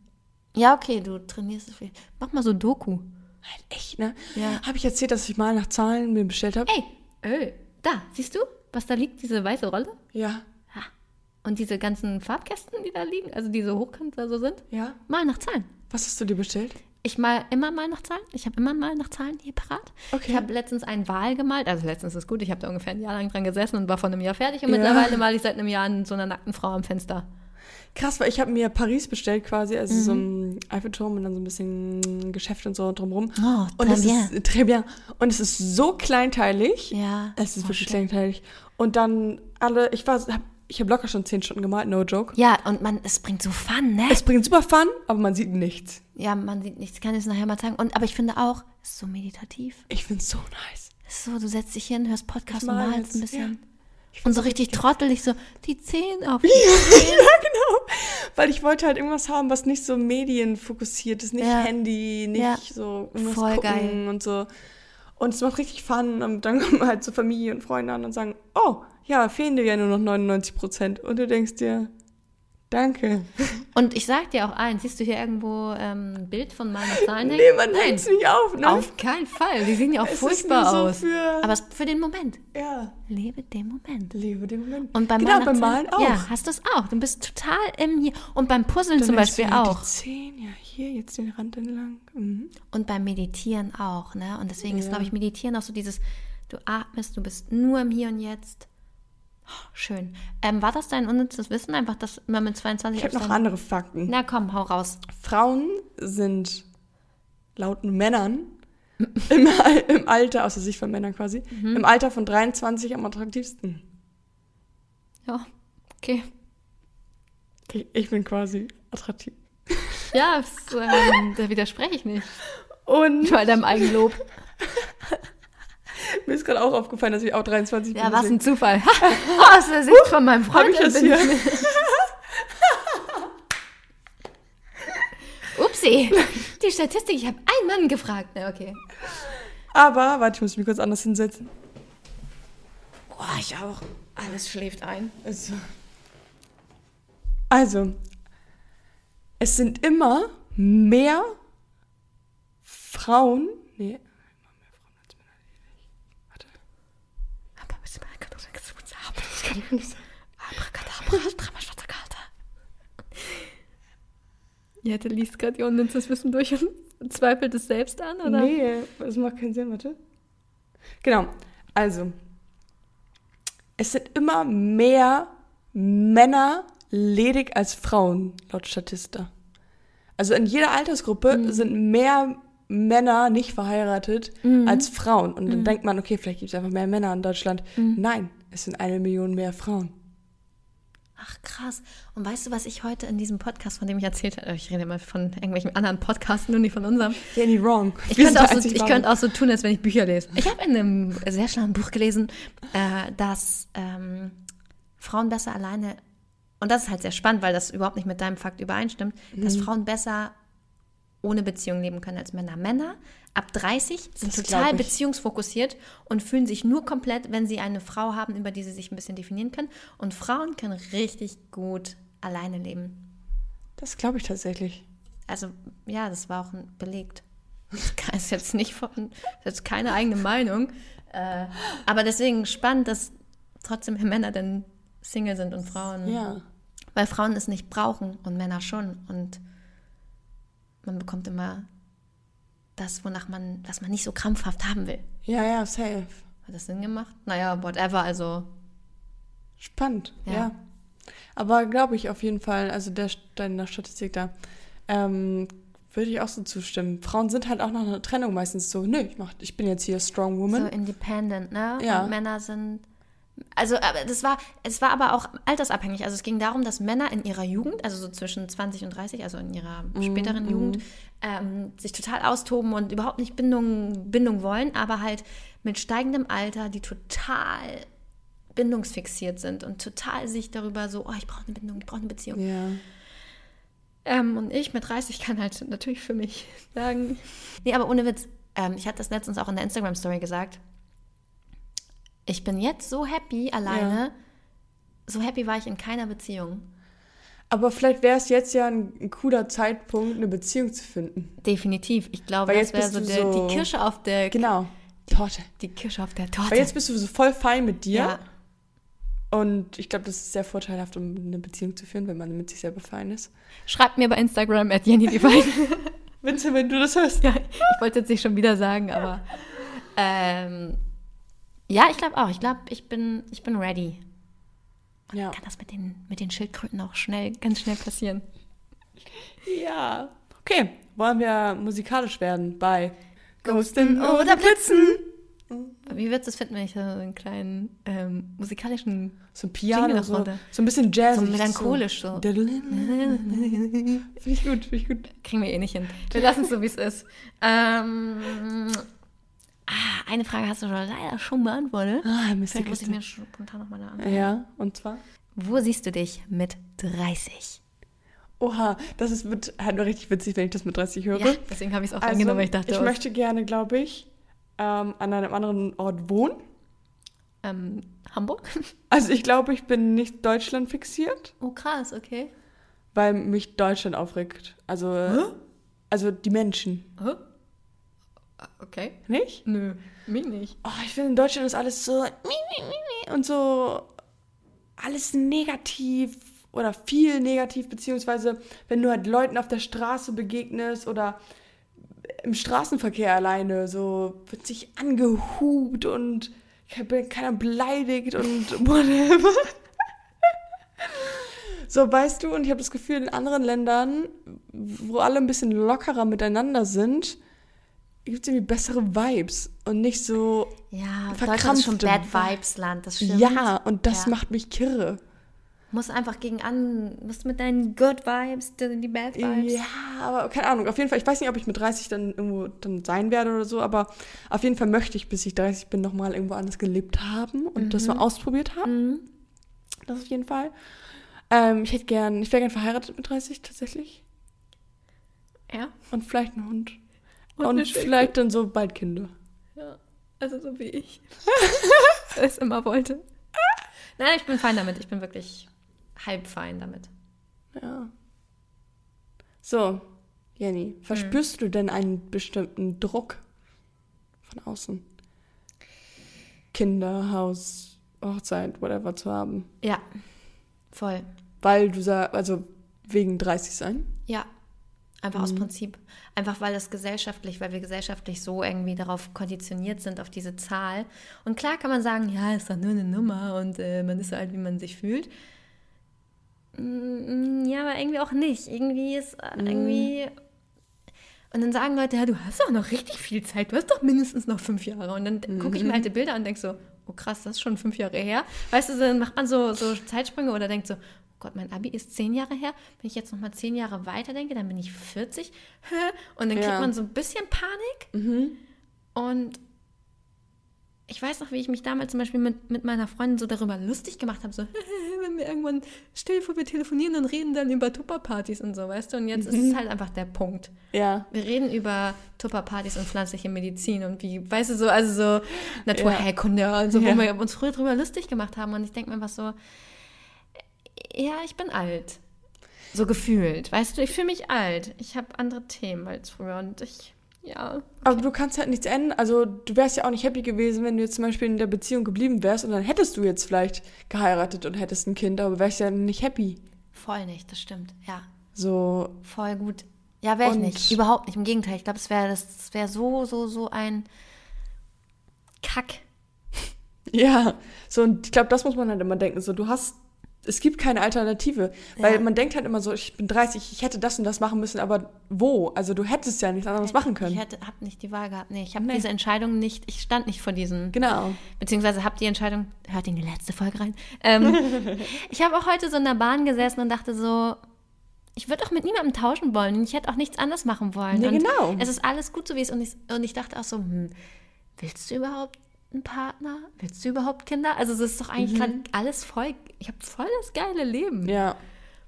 Ja, okay, du trainierst so viel. Mach mal so Doku. Halt echt, ne? Ja. Habe ich erzählt, dass ich mal nach Zahlen mir bestellt habe? Ey, Öl. Da, siehst du, was da liegt, diese weiße Rolle? Ja. Ha. Und diese ganzen Farbkästen, die da liegen, also diese hochkant da so sind, Ja. mal nach Zahlen. Was hast du dir bestellt? Ich mal immer mal nach Zahlen. Ich habe immer mal nach Zahlen hier parat. Okay. Ich habe letztens einen Wal gemalt. Also letztens ist gut. Ich habe da ungefähr ein Jahr lang dran gesessen und war vor einem Jahr fertig. Und Ja. mittlerweile male ich seit einem Jahr so einer nackten Frau am Fenster. Krass, weil ich habe mir Paris bestellt quasi, also so ein Eiffelturm und dann so ein bisschen Geschäft und so drumrum. Oh, und es bien. ist très bien. Und es ist so kleinteilig. Ja. Es ist oh, wirklich schön. kleinteilig. Und dann alle, ich war, hab, ich habe locker schon zehn Stunden gemalt, no joke. Ja, und man, es bringt so Fun, ne? Es bringt super Fun, aber man sieht nichts. ja, man sieht nichts. Ich kann es nachher mal zeigen. Und, aber ich finde auch, es ist so meditativ. Ich find's so nice. Es ist so, du setzt dich hin, hörst Podcast Ich und mal malst ein bisschen. ja. Ich Und so richtig trottelig, so die Zehen auf. ja, genau. Weil ich wollte halt irgendwas haben, was nicht so medienfokussiert ist, nicht Ja. Handy, nicht so irgendwas Voll gucken geil. und so. Und es macht richtig Fun und dann kommen halt so Familie und Freunde an und sagen, oh, ja, fehlen dir ja nur noch 99 Prozent. Und du denkst dir, danke. Und ich sag dir auch eins, siehst du hier irgendwo ähm, ein Bild von meiner Zahlen? Nee, man Nein, hängt's nicht auf, ne? auf keinen Fall. Die sehen ja auch Es ist furchtbar so aus. für- Aber es für den Moment. ja, Lebe den Moment. lebe den Moment. Und beim genau, beim Malen auch. Ja, hast du es auch. Du bist total im hier. Und beim Puzzeln Dann zum Beispiel auch. Die Zehen, ja, hier, jetzt den Rand entlang. Mhm. Und beim Meditieren auch, ne? Und deswegen ist, Ja. glaube ich, Meditieren auch so dieses, du atmest, du bist nur im Hier und Jetzt. Schön. Ähm, war das dein unnützes Wissen? Einfach, dass man mit 22 Ich habe noch andere Fakten. Na komm, hau raus. Frauen sind laut Männern im, im Alter, aus der Sicht von Männern quasi, Mhm. im Alter von 23 am attraktivsten. Ja, okay. Ich, ich bin quasi attraktiv. Ja, das, ähm, da widerspreche ich nicht. Und Bei deinem Eigenlob. mir ist gerade auch aufgefallen, dass ich auch 23 Ja, bin. was deswegen- ein Zufall. Aus der Sicht von meinem Freund. Hab ich das hier? Upsi, die Statistik, ich habe einen Mann gefragt. Na, okay. Aber, warte, ich muss mich kurz anders hinsetzen. Boah, ich auch. Alles schläft ein. Also, also, es sind immer mehr Frauen. Nee, immer mehr Frauen als Männer, die nicht. Warte. Aber bist du mal Das kann ich nicht sagen. Abracadabra, Kater. Jette liest gerade ihr unnützes Wissen durch und zweifelt es selbst an, oder? Nee, das macht keinen Sinn, warte. Genau, also, es sind immer mehr Männer ledig als Frauen, laut Statista. Also in jeder Altersgruppe sind mehr Männer nicht verheiratet als Frauen. Und dann denkt man, okay, vielleicht gibt es einfach mehr Männer in Deutschland. Nein, es sind eine Million mehr Frauen. Ach krass. Und weißt du, was ich heute in diesem Podcast, von dem ich erzählt habe, ich rede immer von irgendwelchen anderen Podcasts, nur nicht von unserem. Jenny, wrong. Ich könnte, auch so, ich könnte auch so tun, als wenn ich Bücher lese. Ich habe in einem sehr schlauen Buch gelesen, äh, dass ähm, Frauen besser alleine, und das ist halt sehr spannend, weil das überhaupt nicht mit deinem Fakt übereinstimmt, dass Mhm. Frauen besser ohne Beziehung leben können als Männer. Männer ab 30 sind Das total beziehungsfokussiert und fühlen sich nur komplett, wenn sie eine Frau haben, über die sie sich ein bisschen definieren können. Und Frauen können richtig gut alleine leben. Das glaube ich tatsächlich. Also ja, das war auch belegt. Das ist jetzt nicht von, ist jetzt keine eigene Meinung. Äh, aber deswegen spannend, dass trotzdem Männer denn Single sind und Frauen. Ja. Weil Frauen es nicht brauchen und Männer schon. Und man bekommt immer das, wonach man, was man nicht so krampfhaft haben will. Ja, ja, safe. Hat das Sinn gemacht? Naja, whatever, also. Spannend, ja. Ja. Aber glaube ich auf jeden Fall, also der deiner Statistik da, ähm, würde ich auch so zustimmen. Frauen sind halt auch nach einer Trennung meistens so, nö, ich, mach, ich bin jetzt hier Strong So Woman. independent, ne? Ja. Und Männer sind. Also, aber das war, es war aber auch altersabhängig. Also, es ging darum, dass Männer in ihrer Jugend, also so zwischen 20 und 30, also in ihrer Mhm, späteren Jugend, ähm, sich total austoben und überhaupt nicht Bindung, Bindung wollen, aber halt mit steigendem Alter, die total bindungsfixiert sind und total sich darüber so, oh, ich brauche eine Bindung, ich brauche eine Beziehung. ja. Ähm, und ich mit 30 kann halt natürlich für mich sagen. Nee, aber ohne Witz. Ähm, ich hatte das letztens auch in der Instagram-Story gesagt. Ich bin jetzt so happy alleine. So happy war ich in keiner Beziehung. Aber vielleicht wäre es jetzt ja ein, ein cooler Zeitpunkt, eine Beziehung zu finden. Definitiv. Ich glaube, Weil das jetzt wäre so, der, so- die Kirsche auf der Genau. Torte. die Kirsche auf der Torte. Weil jetzt bist du so voll fein mit dir. ja. Und ich glaube, das ist sehr vorteilhaft, um eine Beziehung zu führen, wenn man mit sich selber fein ist. Schreibt mir bei Instagram at Jenny. Vincent, wenn du das hörst. ja, ich wollte jetzt nicht schon wieder sagen, aber ähm, ja, ich glaube auch. Ich glaube, ich bin, ich bin ready. Ja. Kann das mit den, mit den Schildkröten auch schnell, ganz schnell passieren? Ja. Okay, wollen wir musikalisch werden bei Ghosten oder Blitzen? Wie würdest du es finden, wenn ich so einen kleinen ähm, musikalischen, So ein Piano, so, so ein bisschen Jazz. so melancholisch so. Finde ich gut, finde ich gut. Kriegen wir eh nicht hin. Wir lassen es so, wie es ist. Ähm, ah, eine Frage hast du schon leider schon beantwortet. Ah, Mist, Vielleicht muss ich mir spontan nochmal eine andere. Ja, und zwar? Wo siehst du dich mit 30? Oha, das ist, wird halt nur richtig witzig, wenn ich das mit 30 höre. Ja, deswegen habe ich es auch also, angenommen, weil ich dachte, ich oh, möchte gerne, glaube ich, ähm, an einem anderen Ort wohnen. ähm, Hamburg? Also ich glaube, ich bin nicht Deutschland fixiert, Oh, krass, okay. weil mich Deutschland aufregt. Also, also die Menschen, Hä? Okay. nicht? Nö, mich nicht. Oh, ich finde, in Deutschland ist alles so und so alles negativ oder viel negativ, beziehungsweise wenn du halt Leuten auf der Straße begegnest oder im Straßenverkehr alleine, so wird sich angehupt und keiner beleidigt und whatever. So, weißt du, und ich habe das Gefühl, in anderen Ländern, wo alle ein bisschen lockerer miteinander sind, gibt es irgendwie bessere Vibes und nicht so. Ja, Deutschland ist schon Bad Vibes Land, das stimmt. Ja, und das ja. macht mich kirre. Muss einfach gegen an, musst mit deinen Good Vibes, die Bad Vibes. Ja, aber keine Ahnung. Auf jeden Fall, ich weiß nicht, ob ich mit 30 dann irgendwo dann sein werde oder so, aber auf jeden Fall möchte ich, bis ich 30 bin, nochmal irgendwo anders gelebt haben und mhm. das mal ausprobiert haben. Mhm. Das auf jeden Fall. Ähm, ich hätte gern, ich wäre gern verheiratet mit 30 tatsächlich. Ja. Und vielleicht einen Hund. Und, und vielleicht dann so bald Kinder. Ja, also so wie ich. es immer wollte. Nein, ich bin fein damit. Ich bin wirklich halb fein damit. Ja. So, Jenny, verspürst hm. du denn einen bestimmten Druck von außen? Kinder, Haus, Hochzeit, whatever zu haben? Ja, voll. Weil du sagst, also wegen 30 sein? Ja, einfach mhm. aus Prinzip. Einfach weil das gesellschaftlich, weil wir gesellschaftlich so irgendwie darauf konditioniert sind, auf diese Zahl. Und klar kann man sagen, ja, ist doch nur eine Nummer und äh, man ist so alt, wie man sich fühlt. Mm, ja, aber irgendwie auch nicht. Irgendwie ist äh, mhm. irgendwie. Und dann sagen Leute, ja, du hast doch noch richtig viel Zeit, du hast doch mindestens noch fünf Jahre. Und dann mhm. gucke ich mir alte Bilder an und denke so, oh krass, das ist schon fünf Jahre her. Weißt du, dann macht man so, so Zeitsprünge oder denkt so, Gott, mein Abi ist zehn Jahre her. Wenn ich jetzt noch mal zehn Jahre weiter denke, dann bin ich 40. Und dann kriegt ja. man so ein bisschen Panik. Mhm. Und ich weiß noch, wie ich mich damals zum Beispiel mit, mit meiner Freundin so darüber lustig gemacht habe, so, wenn wir irgendwann, stell dir vor, wir telefonieren und reden dann über Tupperpartys und so, weißt du? Und jetzt mhm. ist es halt einfach der Punkt. Ja. Wir reden über Tupperpartys und pflanzliche Medizin und wie, weißt du, so, also so Naturheilkunde ja. und so, wo ja. wir uns früher drüber lustig gemacht haben. Und ich denke mir einfach so, ja, ich bin alt. So gefühlt, weißt du, ich fühle mich alt. Ich habe andere Themen als früher und ich ja. Okay. Aber du kannst halt nichts ändern. Also du wärst ja auch nicht happy gewesen, wenn du jetzt zum Beispiel in der Beziehung geblieben wärst und dann hättest du jetzt vielleicht geheiratet und hättest ein Kind, aber wärst ja nicht happy. Voll nicht, das stimmt, ja. So. Voll gut. Ja, wäre ich nicht. Überhaupt nicht. Im Gegenteil. Ich glaube, es wäre das wäre so, so, so ein Kack. Ja, so und ich glaube, das muss man halt immer denken. So, du hast es gibt keine Alternative. Weil ja. man denkt halt immer so, ich bin 30, ich hätte das und das machen müssen, aber wo? Also du hättest ja nichts anderes machen können. Ich hätte, hab nicht die Wahl gehabt. Nee, ich habe nee. diese Entscheidung nicht, ich stand nicht vor diesen. Genau. Beziehungsweise habe die Entscheidung, hört in die letzte Folge rein. Ähm, ich habe auch heute so in der Bahn gesessen und dachte so, ich würde auch mit niemandem tauschen wollen. Ich hätte auch nichts anderes machen wollen. Nee, genau. Es ist alles gut so, wie es ist. Und ich, und ich dachte auch so, hm, willst du überhaupt einen Partner? Willst du überhaupt Kinder? Also es ist doch eigentlich mhm. gerade alles voll, ich habe voll das geile Leben. Ja,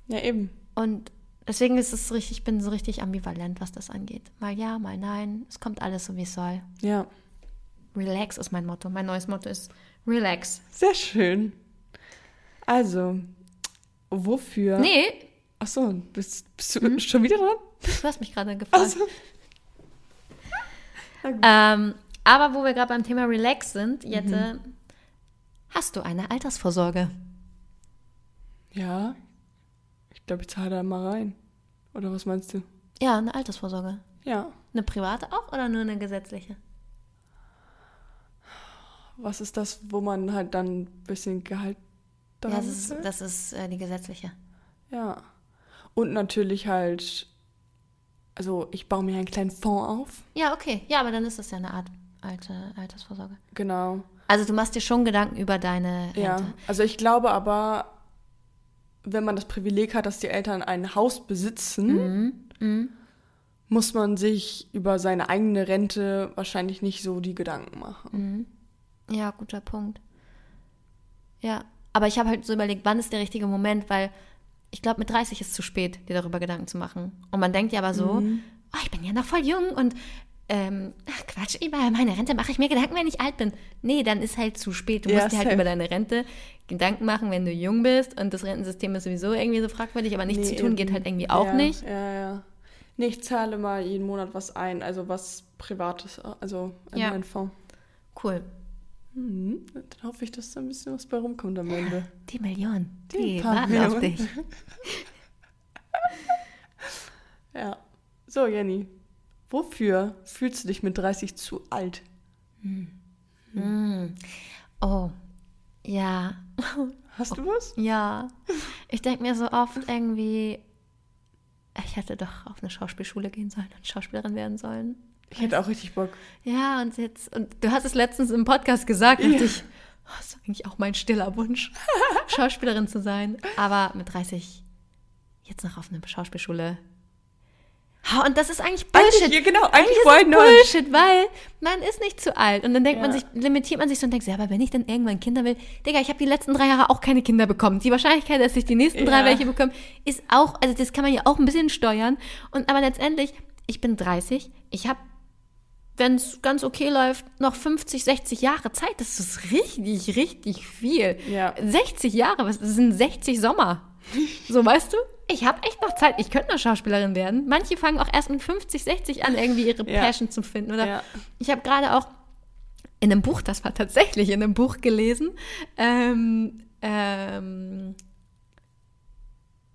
ja eben. Und deswegen ist es richtig, ich bin so richtig ambivalent, was das angeht. Mal ja, mal nein. Es kommt alles so, wie es soll. Ja. Relax ist mein Motto. Mein neues Motto ist Relax. Sehr schön. Also, wofür? Nee. Ach so, bist, bist du hm? schon wieder dran? Du hast mich gerade gefragt. So. ähm, aber wo wir gerade beim Thema Relax sind, Jette, mhm. hast du eine Altersvorsorge? Ja. Ich glaube, ich zahle da mal rein. Oder was meinst du? Ja, eine Altersvorsorge. Ja. Eine private auch oder nur eine gesetzliche? Was ist das, wo man halt dann ein bisschen Gehalt ja, das ist, das ist äh, die gesetzliche. Ja. Und natürlich halt, also ich baue mir einen kleinen Fonds auf. Ja, okay. Ja, aber dann ist das ja eine Art alte Altersvorsorge. Genau. Also du machst dir schon Gedanken über deine Rente. Ja, also ich glaube aber, wenn man das Privileg hat, dass die Eltern ein Haus besitzen, mhm. Mhm. muss man sich über seine eigene Rente wahrscheinlich nicht so die Gedanken machen. Mhm. Ja, guter Punkt. Ja, aber ich habe halt so überlegt, wann ist der richtige Moment, weil ich glaube, mit 30 ist es zu spät, dir darüber Gedanken zu machen. Und man denkt ja aber so, oh, ich bin ja noch voll jung und ähm, ach Quatsch, über meine Rente mache ich mir Gedanken, wenn ich alt bin. Nee, dann ist halt zu spät. Du ja, musst dir halt über deine Rente Gedanken machen, wenn du jung bist und das Rentensystem ist sowieso irgendwie so fragwürdig, aber nichts nee, zu tun geht halt irgendwie auch ja, nicht. Ja, ja. Nee, ich zahle mal jeden Monat was ein, also was Privates, also in ja. meinen Fonds. Cool. Mhm. Dann hoffe ich, dass da ein bisschen was bei rumkommt am Ende. Die Million, die, die warten Millionen. auf dich. ja. So, Jenny, Wofür fühlst du dich mit 30 zu alt? Hm. Hm. Oh, ja. Hast du was? Ja. Ich denke mir so oft irgendwie, ich hätte doch auf eine Schauspielschule gehen sollen und Schauspielerin werden sollen. Ich hätte auch richtig Bock. Ja, und jetzt, und du hast es letztens im Podcast gesagt, ja. ich, oh, das ist eigentlich auch mein stiller Wunsch, Schauspielerin zu sein. Aber mit 30 jetzt noch auf eine Schauspielschule und das ist eigentlich Bullshit. Eigentlich, genau, eigentlich, eigentlich ist Bullshit, weil man ist nicht zu alt. Und dann denkt ja. man sich, limitiert man sich so und denkt, ja, aber wenn ich dann irgendwann Kinder will, Digga, ich habe die letzten drei Jahre auch keine Kinder bekommen. Die Wahrscheinlichkeit, dass ich die nächsten ja. drei welche bekomme, ist auch, also das kann man ja auch ein bisschen steuern. Und aber letztendlich, ich bin 30, ich habe wenn es ganz okay läuft, noch 50, 60 Jahre Zeit. Das ist richtig, richtig viel. Ja. 60 Jahre, was das sind 60 Sommer. So, weißt du? ich habe echt noch Zeit, ich könnte eine Schauspielerin werden. Manche fangen auch erst mit 50, 60 an, irgendwie ihre ja. Passion zu finden. Oder ja. ich habe gerade auch in einem Buch, das war tatsächlich in einem Buch gelesen, ähm, ähm,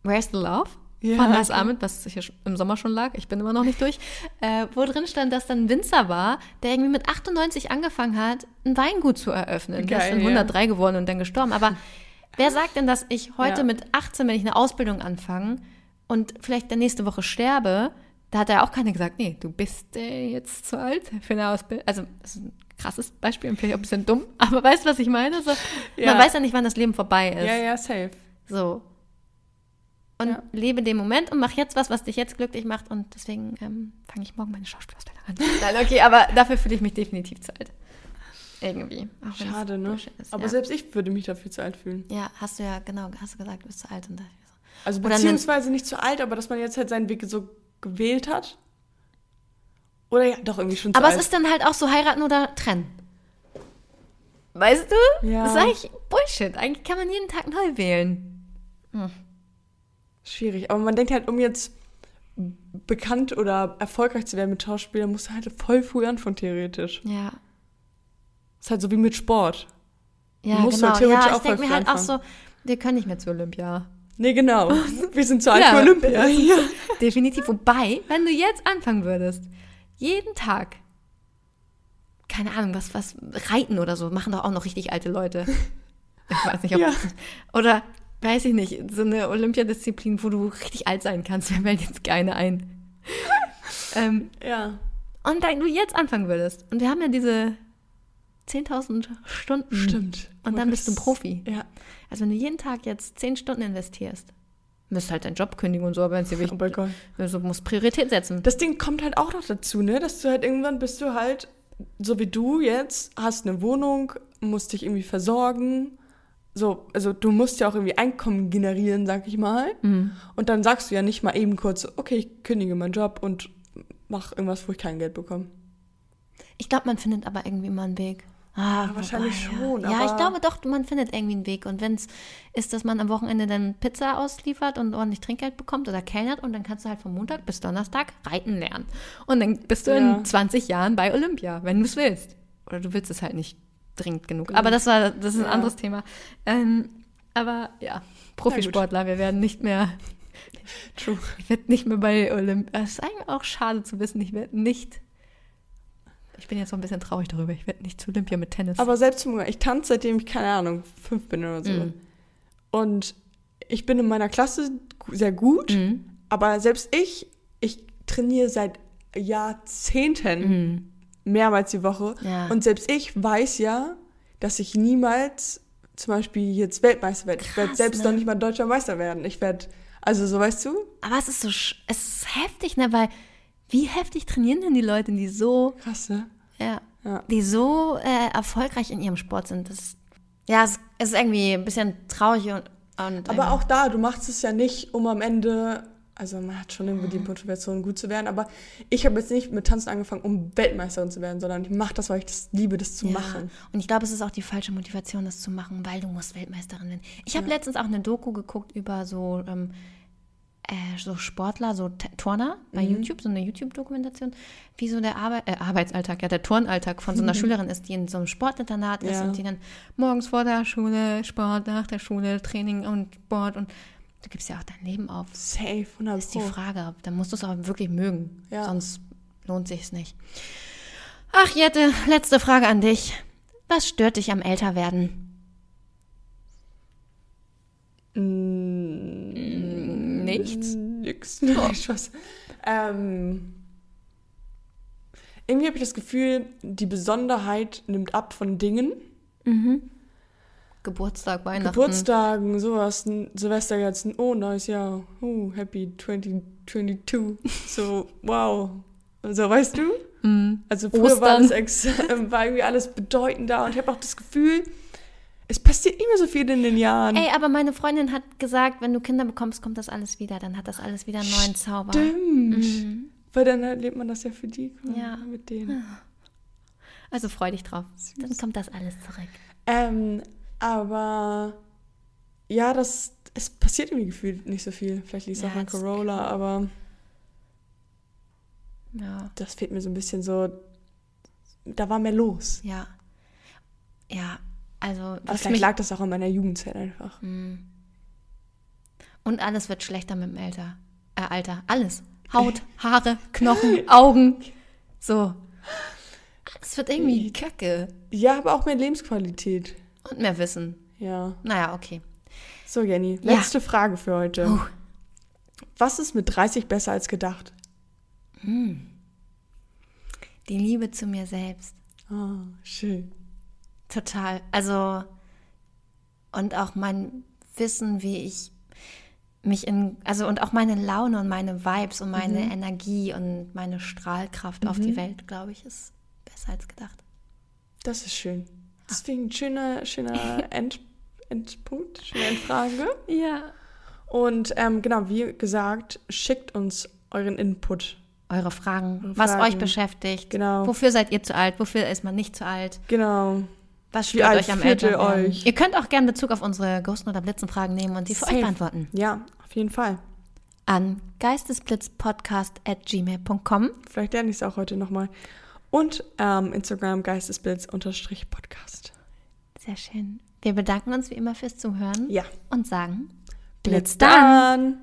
Where's the Love? Ja, von Lars. Ahmed, was sicher im Sommer schon lag, ich bin immer noch nicht durch, äh, wo drin stand, dass dann ein Winzer war, der irgendwie mit 98 angefangen hat, ein Weingut zu eröffnen. Geil, der ist dann 103 geworden und dann gestorben. Aber Wer sagt denn, dass ich heute ja. mit 18, wenn ich eine Ausbildung anfange und vielleicht der nächste Woche sterbe, da hat er auch keiner gesagt, nee, du bist äh, jetzt zu alt für eine Ausbildung. Also, das ist ein krasses Beispiel, vielleicht auch ein bisschen dumm, aber weißt du, was ich meine? So, ja. Man weiß ja nicht, wann das Leben vorbei ist. Ja, ja, safe. So. Und ja. lebe den Moment und mach jetzt was, was dich jetzt glücklich macht. Und deswegen ähm, fange ich morgen meine Schauspielausbildung an. Nein, okay, aber dafür fühle ich mich definitiv zu alt. Irgendwie. Schade, ne? Ist, Aber ja. selbst ich würde mich dafür zu alt fühlen. Ja, hast du ja, genau, hast du gesagt, du bist zu alt. Und so. Also beziehungsweise nicht zu alt, aber dass man jetzt halt seinen Weg so gewählt hat. Oder ja, doch irgendwie schon zu Aber alt. es ist dann halt auch so heiraten oder trennen. Weißt du? Ja. Das ist eigentlich Bullshit. Eigentlich kann man jeden Tag neu wählen. Hm. Schwierig. Aber man denkt halt, um jetzt bekannt oder erfolgreich zu werden mit Schauspielern, musst du halt voll früh anfangen, theoretisch. Ja. Ist halt so wie mit Sport. Ja, du musst genau. Halt ja, ich denke mir halt auch so, wir können nicht mehr zu Olympia. Nee, genau. Wir sind zu alt ja, für Olympia. Ja. Definitiv. Wobei, wenn du jetzt anfangen würdest, jeden Tag, keine Ahnung, was, was, reiten oder so, machen doch auch noch richtig alte Leute. Ich weiß nicht, ob. Ja. Oder, weiß ich nicht, so eine Olympiadisziplin, wo du richtig alt sein kannst, mir fällt jetzt keine ein. ähm, ja. Und wenn du jetzt anfangen würdest, und wir haben ja diese 10.000 Stunden. Stimmt. Und dann bist du ein Profi. Ja. Also wenn du jeden Tag jetzt 10 Stunden investierst, müsst halt deinen Job kündigen und so, aber wenn es dir wichtig ist, oh also musst Priorität setzen. Das Ding kommt halt auch noch dazu, ne? Dass du halt irgendwann bist du halt, so wie du jetzt, hast eine Wohnung, musst dich irgendwie versorgen. So, also du musst ja auch irgendwie Einkommen generieren, sag ich mal. Mhm. Und dann sagst du ja nicht mal eben kurz, okay, ich kündige meinen Job und mach irgendwas, wo ich kein Geld bekomme. Ich glaube, man findet aber irgendwie mal einen Weg. Ah, ja, wahrscheinlich wobei, schon. Ja. ja, ich glaube doch, man findet irgendwie einen Weg. Und wenn es ist, dass man am Wochenende dann Pizza ausliefert und ordentlich Trinkgeld bekommt oder kellnert und dann kannst du halt von Montag bis Donnerstag reiten lernen. Und dann bist du ja. in 20 Jahren bei Olympia, wenn du es willst. Oder du willst es halt nicht dringend genug. Genau. Aber das war, das ist ein anderes Thema. Ähm, aber ja, Profisportler, wir werden nicht mehr. True. Ich werde nicht mehr bei Olympia. Es ist eigentlich auch schade zu wissen, ich werde nicht ich bin jetzt noch ein bisschen traurig darüber. Ich werde nicht zu Olympia mit Tennis. Aber selbst zum ich tanze seitdem ich, keine Ahnung, fünf bin oder so. Mm. Und ich bin in meiner Klasse sehr gut, mm. aber selbst ich, ich trainiere seit Jahrzehnten mm. mehrmals die Woche. Ja. Und selbst ich weiß ja, dass ich niemals zum Beispiel jetzt Weltmeister werde. ich werde selbst ne? noch nicht mal deutscher Meister werden. Ich werde, also so weißt du? Aber es ist so, es ist heftig, ne, weil wie heftig trainieren denn die Leute, die so. Krass, ne? Ja. ja. Die so äh, erfolgreich in ihrem Sport sind. Das, ja, es, es ist irgendwie ein bisschen traurig und. und aber auch da, du machst es ja nicht, um am Ende. Also man hat schon irgendwie die mhm. Motivation, gut zu werden, aber ich habe jetzt nicht mit Tanzen angefangen, um Weltmeisterin zu werden, sondern ich mache das, weil ich das liebe, das zu ja. machen. Und ich glaube, es ist auch die falsche Motivation, das zu machen, weil du musst Weltmeisterin werden. Ich habe ja. letztens auch eine Doku geguckt über so ähm, äh, so Sportler, so Turner bei mhm. YouTube, so eine YouTube-Dokumentation, wie so der Arbeit, äh, Arbeitsalltag, ja, der Turnalltag von so einer mhm. Schülerin ist, die in so einem Sportinternat ist ja. und die dann morgens vor der Schule Sport, nach der Schule Training und Sport und du gibst ja auch dein Leben auf. Safe, 100 ist die Frage. Dann musst du es auch wirklich mögen, ja. sonst lohnt sich es nicht. Ach, Jette, letzte Frage an dich. Was stört dich am Älterwerden? Mm Nichts? Nix. Nein, Spaß. Ähm, irgendwie habe ich das Gefühl, die Besonderheit nimmt ab von Dingen. Geburtstag, Weihnachten. Geburtstagen, sowas, Silvester jetzt, ein oh, neues Jahr, oh, happy 2022. So, wow. So, weißt du? Also früher war, Ostern. das ex war irgendwie alles bedeutender und ich habe auch das Gefühl, es passiert nicht mehr so viel in den Jahren. Ey, aber meine Freundin hat gesagt, wenn du Kinder bekommst, kommt das alles wieder. Dann hat das alles wieder einen neuen Zauber. Stimmt. Weil dann erlebt man das ja für die Ja. mit denen. Also freu dich drauf. Dann kommt das alles zurück. Ähm, aber ja, das es passiert irgendwie gefühlt nicht so viel. Vielleicht liegt es Ja, auch an Corolla, aber Ja. das fehlt mir so ein bisschen so. Da war mehr los. Ja. Ja. Also, Aber vielleicht lag das auch an meiner Jugendzeit einfach. und alles wird schlechter mit dem Alter. Äh, Alter. Alles. Haut, Haare, Knochen, Augen. So. Es wird irgendwie kacke. Ja, aber auch mehr Lebensqualität. Und mehr Wissen. Ja. Naja, okay. So, Jenny, Ja. letzte Frage für heute. Puh. Was ist mit 30 besser als gedacht? Die Liebe zu mir selbst. Ah, schön. Total. Also, und auch mein Wissen, wie ich mich in, also und auch meine Laune und meine Vibes und meine Energie und meine Strahlkraft auf die Welt, glaube ich, ist besser als gedacht. Das ist schön. Deswegen ein schöner, schöner End, Endpunkt, schöne Endfrage. Ja. Und ähm, genau, wie gesagt, schickt uns euren Input. Eure Fragen, Eure was Fragen. euch beschäftigt. Genau. Wofür seid ihr zu alt? Wofür ist man nicht zu alt? Genau. Was stört euch am Elternwerden? euch? Ihr könnt auch gerne Bezug auf unsere Ghosten- oder Blitzenfragen nehmen und die für Safe. euch beantworten. Ja, auf jeden Fall. An geistesblitzpodcast.gmail.com. Vielleicht lerne ich es auch heute nochmal. Und ähm, Instagram geistesblitz-podcast. Sehr schön. Wir bedanken uns wie immer fürs Zuhören Ja. und sagen Blitz Blitz dann! dann!